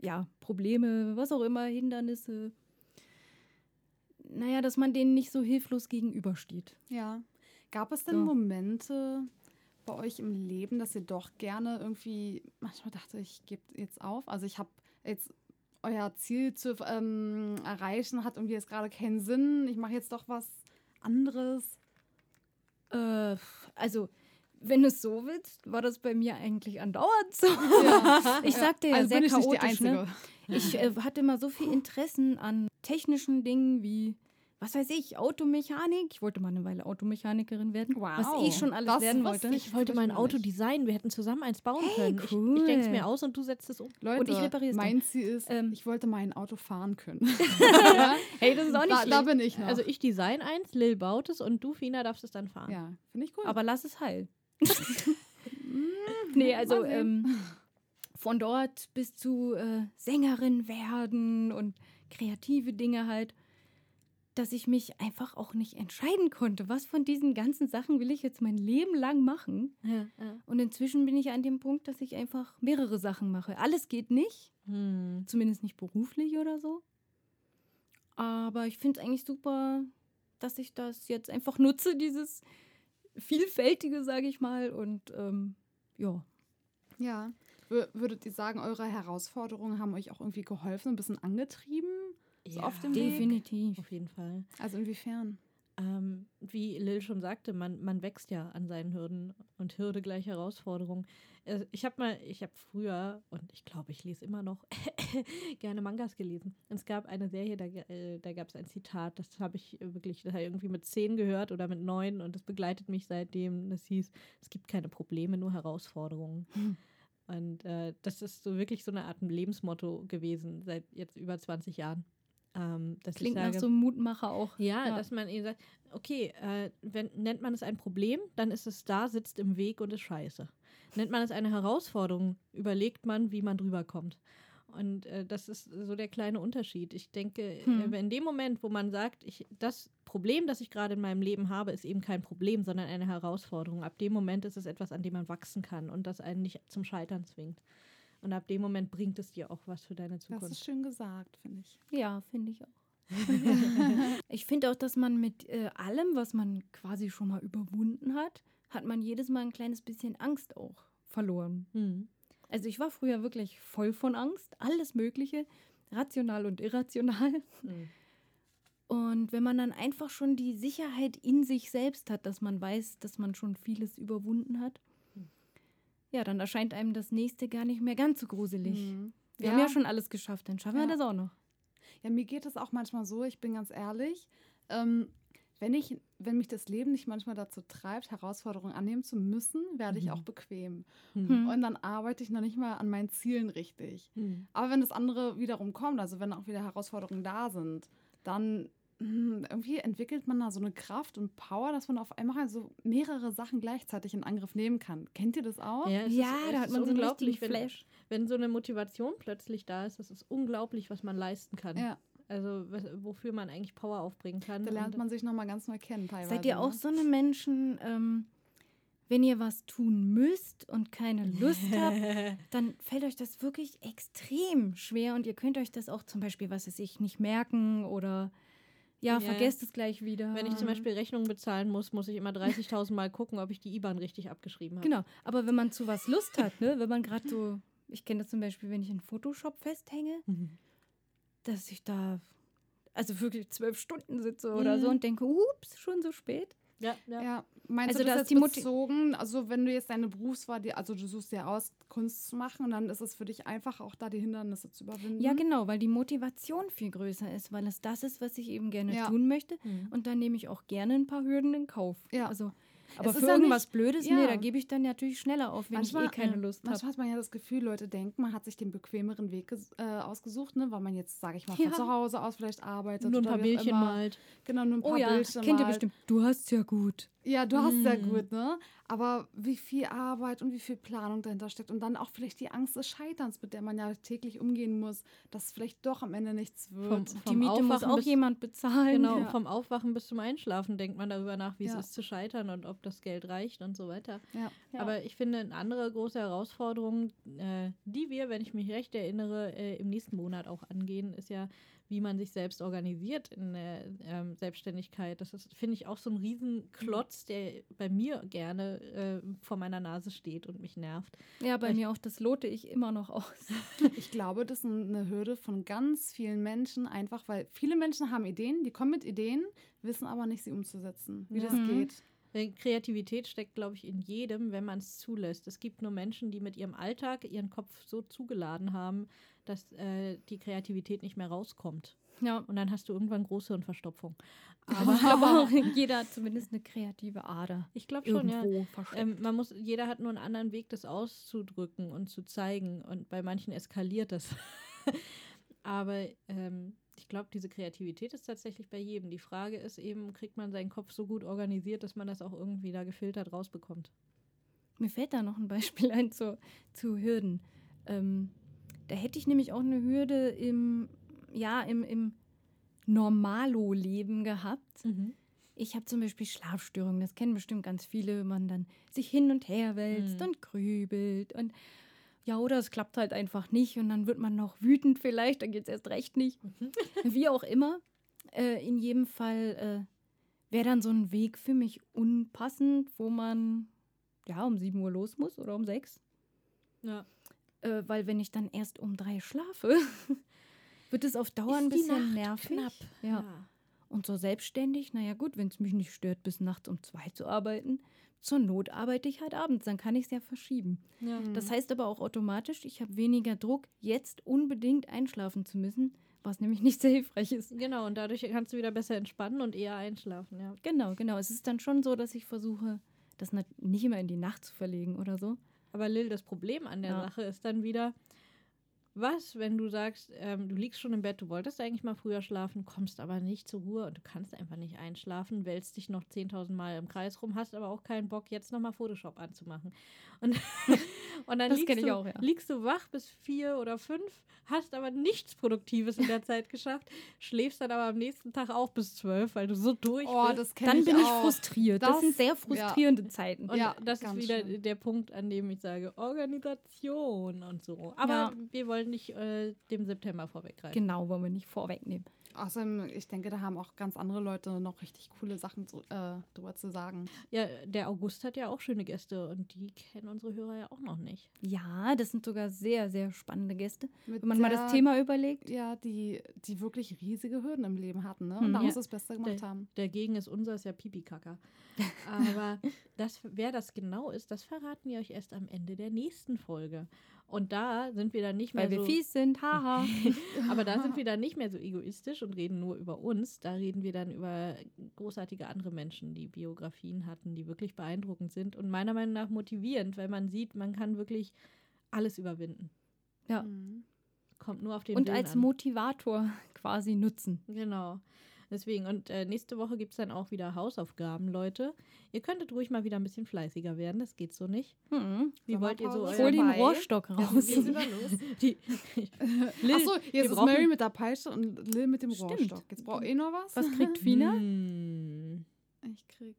ja, Probleme, was auch immer, Hindernisse, naja, dass man denen nicht so hilflos gegenübersteht. Ja. Gab es denn so. Momente bei euch im Leben, dass ihr doch gerne irgendwie, manchmal dachte ich, gebe jetzt auf. Also ich habe jetzt euer Ziel zu ähm, erreichen hat irgendwie jetzt gerade keinen Sinn. Ich mache jetzt doch was anderes. Äh, also, wenn du es so willst, war das bei mir eigentlich andauernd so. Ja. ich sagte ja, also sehr chaotisch. Ne? Ich äh, hatte immer so viel Interessen an technischen Dingen wie was weiß ich, Automechanik. Ich wollte mal eine Weile Automechanikerin werden. Wow. Was ich schon alles das, werden wollte. Ich wollte mal ein Auto designen. Wir hätten zusammen eins bauen hey, können. Cool. Ich, ich denke es mir aus und du setzt es um. Leute, und ich repariere es. Mein Ziel ist, ähm, ich wollte mal ein Auto fahren können. hey, das ist auch nicht da, da bin ich noch. Also ich design eins, Lil baut es und du, Fina, darfst es dann fahren. Ja, finde ich cool. Aber lass es heil. nee, also ähm, von dort bis zu äh, Sängerin werden und kreative Dinge halt dass ich mich einfach auch nicht entscheiden konnte, was von diesen ganzen Sachen will ich jetzt mein Leben lang machen. Ja, ja. Und inzwischen bin ich an dem Punkt, dass ich einfach mehrere Sachen mache. Alles geht nicht, hm. zumindest nicht beruflich oder so. Aber ich finde es eigentlich super, dass ich das jetzt einfach nutze, dieses Vielfältige, sage ich mal. Und ähm, ja. Ja. Würdet ihr sagen, eure Herausforderungen haben euch auch irgendwie geholfen, ein bisschen angetrieben? So ja, auf dem definitiv. Weg? Auf jeden Fall. Also inwiefern? Ähm, wie Lil schon sagte, man, man wächst ja an seinen Hürden und Hürde gleich Herausforderung. Äh, ich habe mal, ich habe früher, und ich glaube, ich lese immer noch, gerne Mangas gelesen. Und es gab eine Serie, da, äh, da gab es ein Zitat, das habe ich wirklich das irgendwie mit zehn gehört oder mit neun und das begleitet mich seitdem. Das hieß, es gibt keine Probleme, nur Herausforderungen. Und äh, das ist so wirklich so eine Art Lebensmotto gewesen seit jetzt über 20 Jahren. Ähm, Klingt sage, nach so einem Mutmacher auch. Ja, ja, dass man eben sagt, okay, äh, wenn, nennt man es ein Problem, dann ist es da, sitzt im Weg und ist scheiße. Nennt man es eine Herausforderung, überlegt man, wie man drüber kommt. Und äh, das ist so der kleine Unterschied. Ich denke, hm. in dem Moment, wo man sagt, ich, das Problem, das ich gerade in meinem Leben habe, ist eben kein Problem, sondern eine Herausforderung. Ab dem Moment ist es etwas, an dem man wachsen kann und das einen nicht zum Scheitern zwingt. Und ab dem Moment bringt es dir auch was für deine Zukunft. Das ist schön gesagt, finde ich. Ja, finde ich auch. ich finde auch, dass man mit äh, allem, was man quasi schon mal überwunden hat, hat man jedes Mal ein kleines bisschen Angst auch verloren. Mhm. Also ich war früher wirklich voll von Angst, alles Mögliche, rational und irrational. Mhm. Und wenn man dann einfach schon die Sicherheit in sich selbst hat, dass man weiß, dass man schon vieles überwunden hat, ja, dann erscheint einem das nächste gar nicht mehr ganz so gruselig. Mhm. Wir ja. haben ja schon alles geschafft, dann schaffen ja. wir das auch noch. Ja, mir geht es auch manchmal so, ich bin ganz ehrlich, ähm, wenn, ich, wenn mich das Leben nicht manchmal dazu treibt, Herausforderungen annehmen zu müssen, werde ich mhm. auch bequem. Mhm. Und dann arbeite ich noch nicht mal an meinen Zielen richtig. Mhm. Aber wenn das andere wiederum kommt, also wenn auch wieder Herausforderungen da sind, dann hm, irgendwie entwickelt man da so eine Kraft und Power, dass man auf einmal so mehrere Sachen gleichzeitig in Angriff nehmen kann. Kennt ihr das auch? Ja, ja ist, da hat man so unglaublich, wenn, Flash. Wenn so eine Motivation plötzlich da ist, das ist unglaublich, was man leisten kann. Ja, Also was, wofür man eigentlich Power aufbringen kann. Da lernt man sich nochmal ganz neu kennen teilweise. Seid ihr auch ne? so eine Menschen, ähm, wenn ihr was tun müsst und keine Lust habt, dann fällt euch das wirklich extrem schwer und ihr könnt euch das auch zum Beispiel, was weiß ich, nicht merken oder ja, Ja. vergesst es gleich wieder. Wenn ich zum Beispiel Rechnungen bezahlen muss, muss ich immer 30.000 Mal gucken, ob ich die IBAN richtig abgeschrieben habe. Genau, aber wenn man zu was Lust hat, ne, wenn man gerade so, ich kenne das zum Beispiel, wenn ich in Photoshop festhänge, Mhm. Dass ich da also wirklich zwölf Stunden sitze oder so Mhm. und denke, ups, schon so spät. Ja, ja. Ja, meinst Also du da das ist jetzt bezogen, also wenn du jetzt deine Berufswahl, also du suchst dir aus, Kunst zu machen und dann ist es für dich einfach auch da die Hindernisse zu überwinden? Ja, genau, weil die Motivation viel größer ist, weil es das ist, was ich eben gerne Ja. tun möchte. Mhm. Und dann nehme ich auch gerne ein paar Hürden in Kauf. Ja. Also, aber ist für irgendwas nicht- Blödes, ja. nee, da gebe ich dann natürlich schneller auf, wenn Manchmal, ich eh keine Lust habe. Manchmal hat man ja das Gefühl, Leute denken, man hat sich den bequemeren Weg äh, ausgesucht, ne? weil man jetzt, sage ich mal, von Ja. zu Hause aus vielleicht arbeitet. Nur ein paar Bildchen malt. Genau, nur ein paar Oh ja, Bildchen kennt ihr bestimmt. Du hast ja gut. Ja, du hast ja Mm. gut, ne? Aber wie viel Arbeit und wie viel Planung dahinter steckt und dann auch vielleicht die Angst des Scheiterns, mit der man ja täglich umgehen muss, dass vielleicht doch am Ende nichts wird. Vom- Die Miete muss Aufwachen auch bis- jemand bezahlen. Genau, Ja. vom Aufwachen bis zum Einschlafen denkt man darüber nach, wie Ja. es ist zu scheitern und ob das Geld reicht und so weiter. ja. Ja. Aber ich finde, eine andere große Herausforderung, äh, die wir, wenn ich mich recht erinnere, äh, im nächsten Monat auch angehen, ist ja, wie man sich selbst organisiert in der ähm, Selbstständigkeit. Das ist, finde ich, auch so ein Riesenklotz, der bei mir gerne äh, vor meiner Nase steht und mich nervt. Ja, bei Ich- mir auch, das lote ich immer noch aus. Ich glaube, das ist eine Hürde von ganz vielen Menschen, einfach weil viele Menschen haben Ideen, die kommen mit Ideen, wissen aber nicht, sie umzusetzen, wie Ja. das Mhm. geht. Weil Kreativität steckt, glaube ich, in jedem, wenn man es zulässt. Es gibt nur Menschen, die mit ihrem Alltag ihren Kopf so zugeladen haben, dass äh, die Kreativität nicht mehr rauskommt. Ja. Und dann hast du irgendwann Großhirnverstopfung. Aber ich glaube auch, jeder hat zumindest eine kreative Ader. Ich glaube schon, ja. Irgendwo. Ähm, man muss, jeder hat nur einen anderen Weg, das auszudrücken und zu zeigen. Und bei manchen eskaliert das. Aber ähm, ich glaube, diese Kreativität ist tatsächlich bei jedem. Die Frage ist eben, kriegt man seinen Kopf so gut organisiert, dass man das auch irgendwie da gefiltert rausbekommt. Mir fällt da noch ein Beispiel ein zu, zu Hürden. Ähm, da hätte ich nämlich auch eine Hürde im, ja, im, im Normalo-Leben gehabt. Ich habe zum Beispiel Schlafstörungen, das kennen bestimmt ganz viele, wenn man dann sich hin und her wälzt Mhm. und grübelt und ja, oder es klappt halt einfach nicht und dann wird man noch wütend vielleicht, dann geht es erst recht nicht. Wie auch immer, äh, in jedem Fall äh, wäre dann so ein Weg für mich unpassend, wo man ja um 7 Uhr los muss oder um 6. Ja. Äh, weil wenn ich dann erst um drei schlafe, wird es auf Dauer ein Ist die bisschen nervig. knapp. Ja. Und so selbstständig, naja gut, wenn es mich nicht stört, bis nachts um zwei zu arbeiten, zur Not arbeite ich halt abends, dann kann ich es ja verschieben. ja. Das heißt aber auch automatisch, ich habe weniger Druck, jetzt unbedingt einschlafen zu müssen, was nämlich nicht sehr hilfreich ist. Genau, und dadurch kannst du wieder besser entspannen und eher einschlafen, ja. Genau, genau. Es ist dann schon so, dass ich versuche, das nicht immer in die Nacht zu verlegen oder so. Aber Lil, das Problem an der Ja. Sache ist dann wieder, was, wenn du sagst, ähm, du liegst schon im Bett, du wolltest eigentlich mal früher schlafen, kommst aber nicht zur Ruhe und du kannst einfach nicht einschlafen, wälzt dich noch 10.000 Mal im Kreis rum, hast aber auch keinen Bock, jetzt nochmal Photoshop anzumachen. Und, und dann liegst, ich du, auch, ja. liegst du wach bis vier oder fünf, hast aber nichts Produktives in der Zeit geschafft, schläfst dann aber am nächsten Tag auch bis zwölf, weil du so durch Oh, bist. das Dann ich bin ich auch. frustriert. Das, Das- sind sehr ja. frustrierende Zeiten. Und Ja, das ist wieder schlimm. der Punkt, an dem ich sage, Organisation und so. Aber Ja. wir wollen nicht äh, dem September vorweggreifen. Genau, wollen wir nicht vorwegnehmen. Außerdem, ich denke, da haben auch ganz andere Leute noch richtig coole Sachen zu, äh, drüber zu sagen. Ja, der August hat ja auch schöne Gäste und die kennen unsere Hörer ja auch noch nicht. Ja, das sind sogar sehr, sehr spannende Gäste. Mit Wenn man mal der- das Thema überlegt. Ja, die, die wirklich riesige Hürden im Leben hatten, ne? Und Hm. daraus Ja. das Beste gemacht Der- haben. Dagegen ist unseres ja Pipi-Kacker. Aber das, wer das genau ist, das verraten wir euch erst am Ende der nächsten Folge. Und da sind wir dann nicht mehr Weil wir so... fies sind, haha. Aber da sind wir dann nicht mehr so egoistisch und reden nur über uns. Da reden wir dann über großartige andere Menschen, die Biografien hatten, die wirklich beeindruckend sind und meiner Meinung nach motivierend, weil man sieht, man kann wirklich alles überwinden. Ja. Mhm. Kommt nur auf den Und Willen als an. Motivator quasi nutzen. Genau. Deswegen, und äh, nächste Woche gibt es dann auch wieder Hausaufgaben, Leute. Ihr könntet ruhig mal wieder ein bisschen fleißiger werden, das geht so nicht. Mhm. Wie wollt ihr so Hol den. Rohrstock Ja, raus. los. Die, Lil, Achso, jetzt ist Mary mit der Peitsche und Lil mit dem Stimmt. Rohrstock. Jetzt braucht ihr noch was? Was kriegt Fina? Hm. Ich krieg.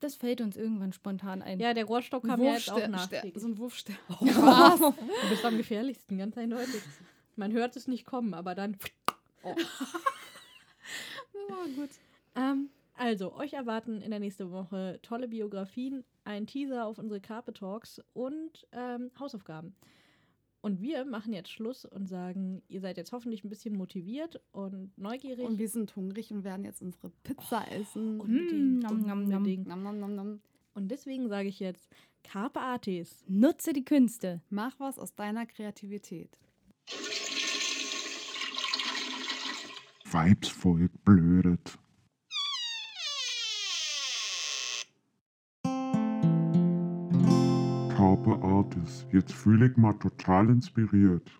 Das fällt uns irgendwann spontan ein. Ja, der Rohrstock kam ja jetzt auch. Ster- So ein Wurfstern. Was? Du bist am gefährlichsten, ganz eindeutig. Man hört es nicht kommen, aber dann. Oh. Oh, gut. Ähm, also, euch erwarten in der nächsten Woche tolle Biografien, ein Teaser auf unsere Carpe Talks und ähm, Hausaufgaben. Und wir machen jetzt Schluss und sagen, ihr seid jetzt hoffentlich ein bisschen motiviert und neugierig. Und wir sind hungrig und werden jetzt unsere Pizza essen. unbedingt, Mm, nom, nom, unbedingt. Nom. Und deswegen sage ich jetzt Carpe Artis. Nutze die Künste. Mach was aus deiner Kreativität. Weibsvolk blödet. Carpe Artis. Jetzt fühle ich mal total inspiriert.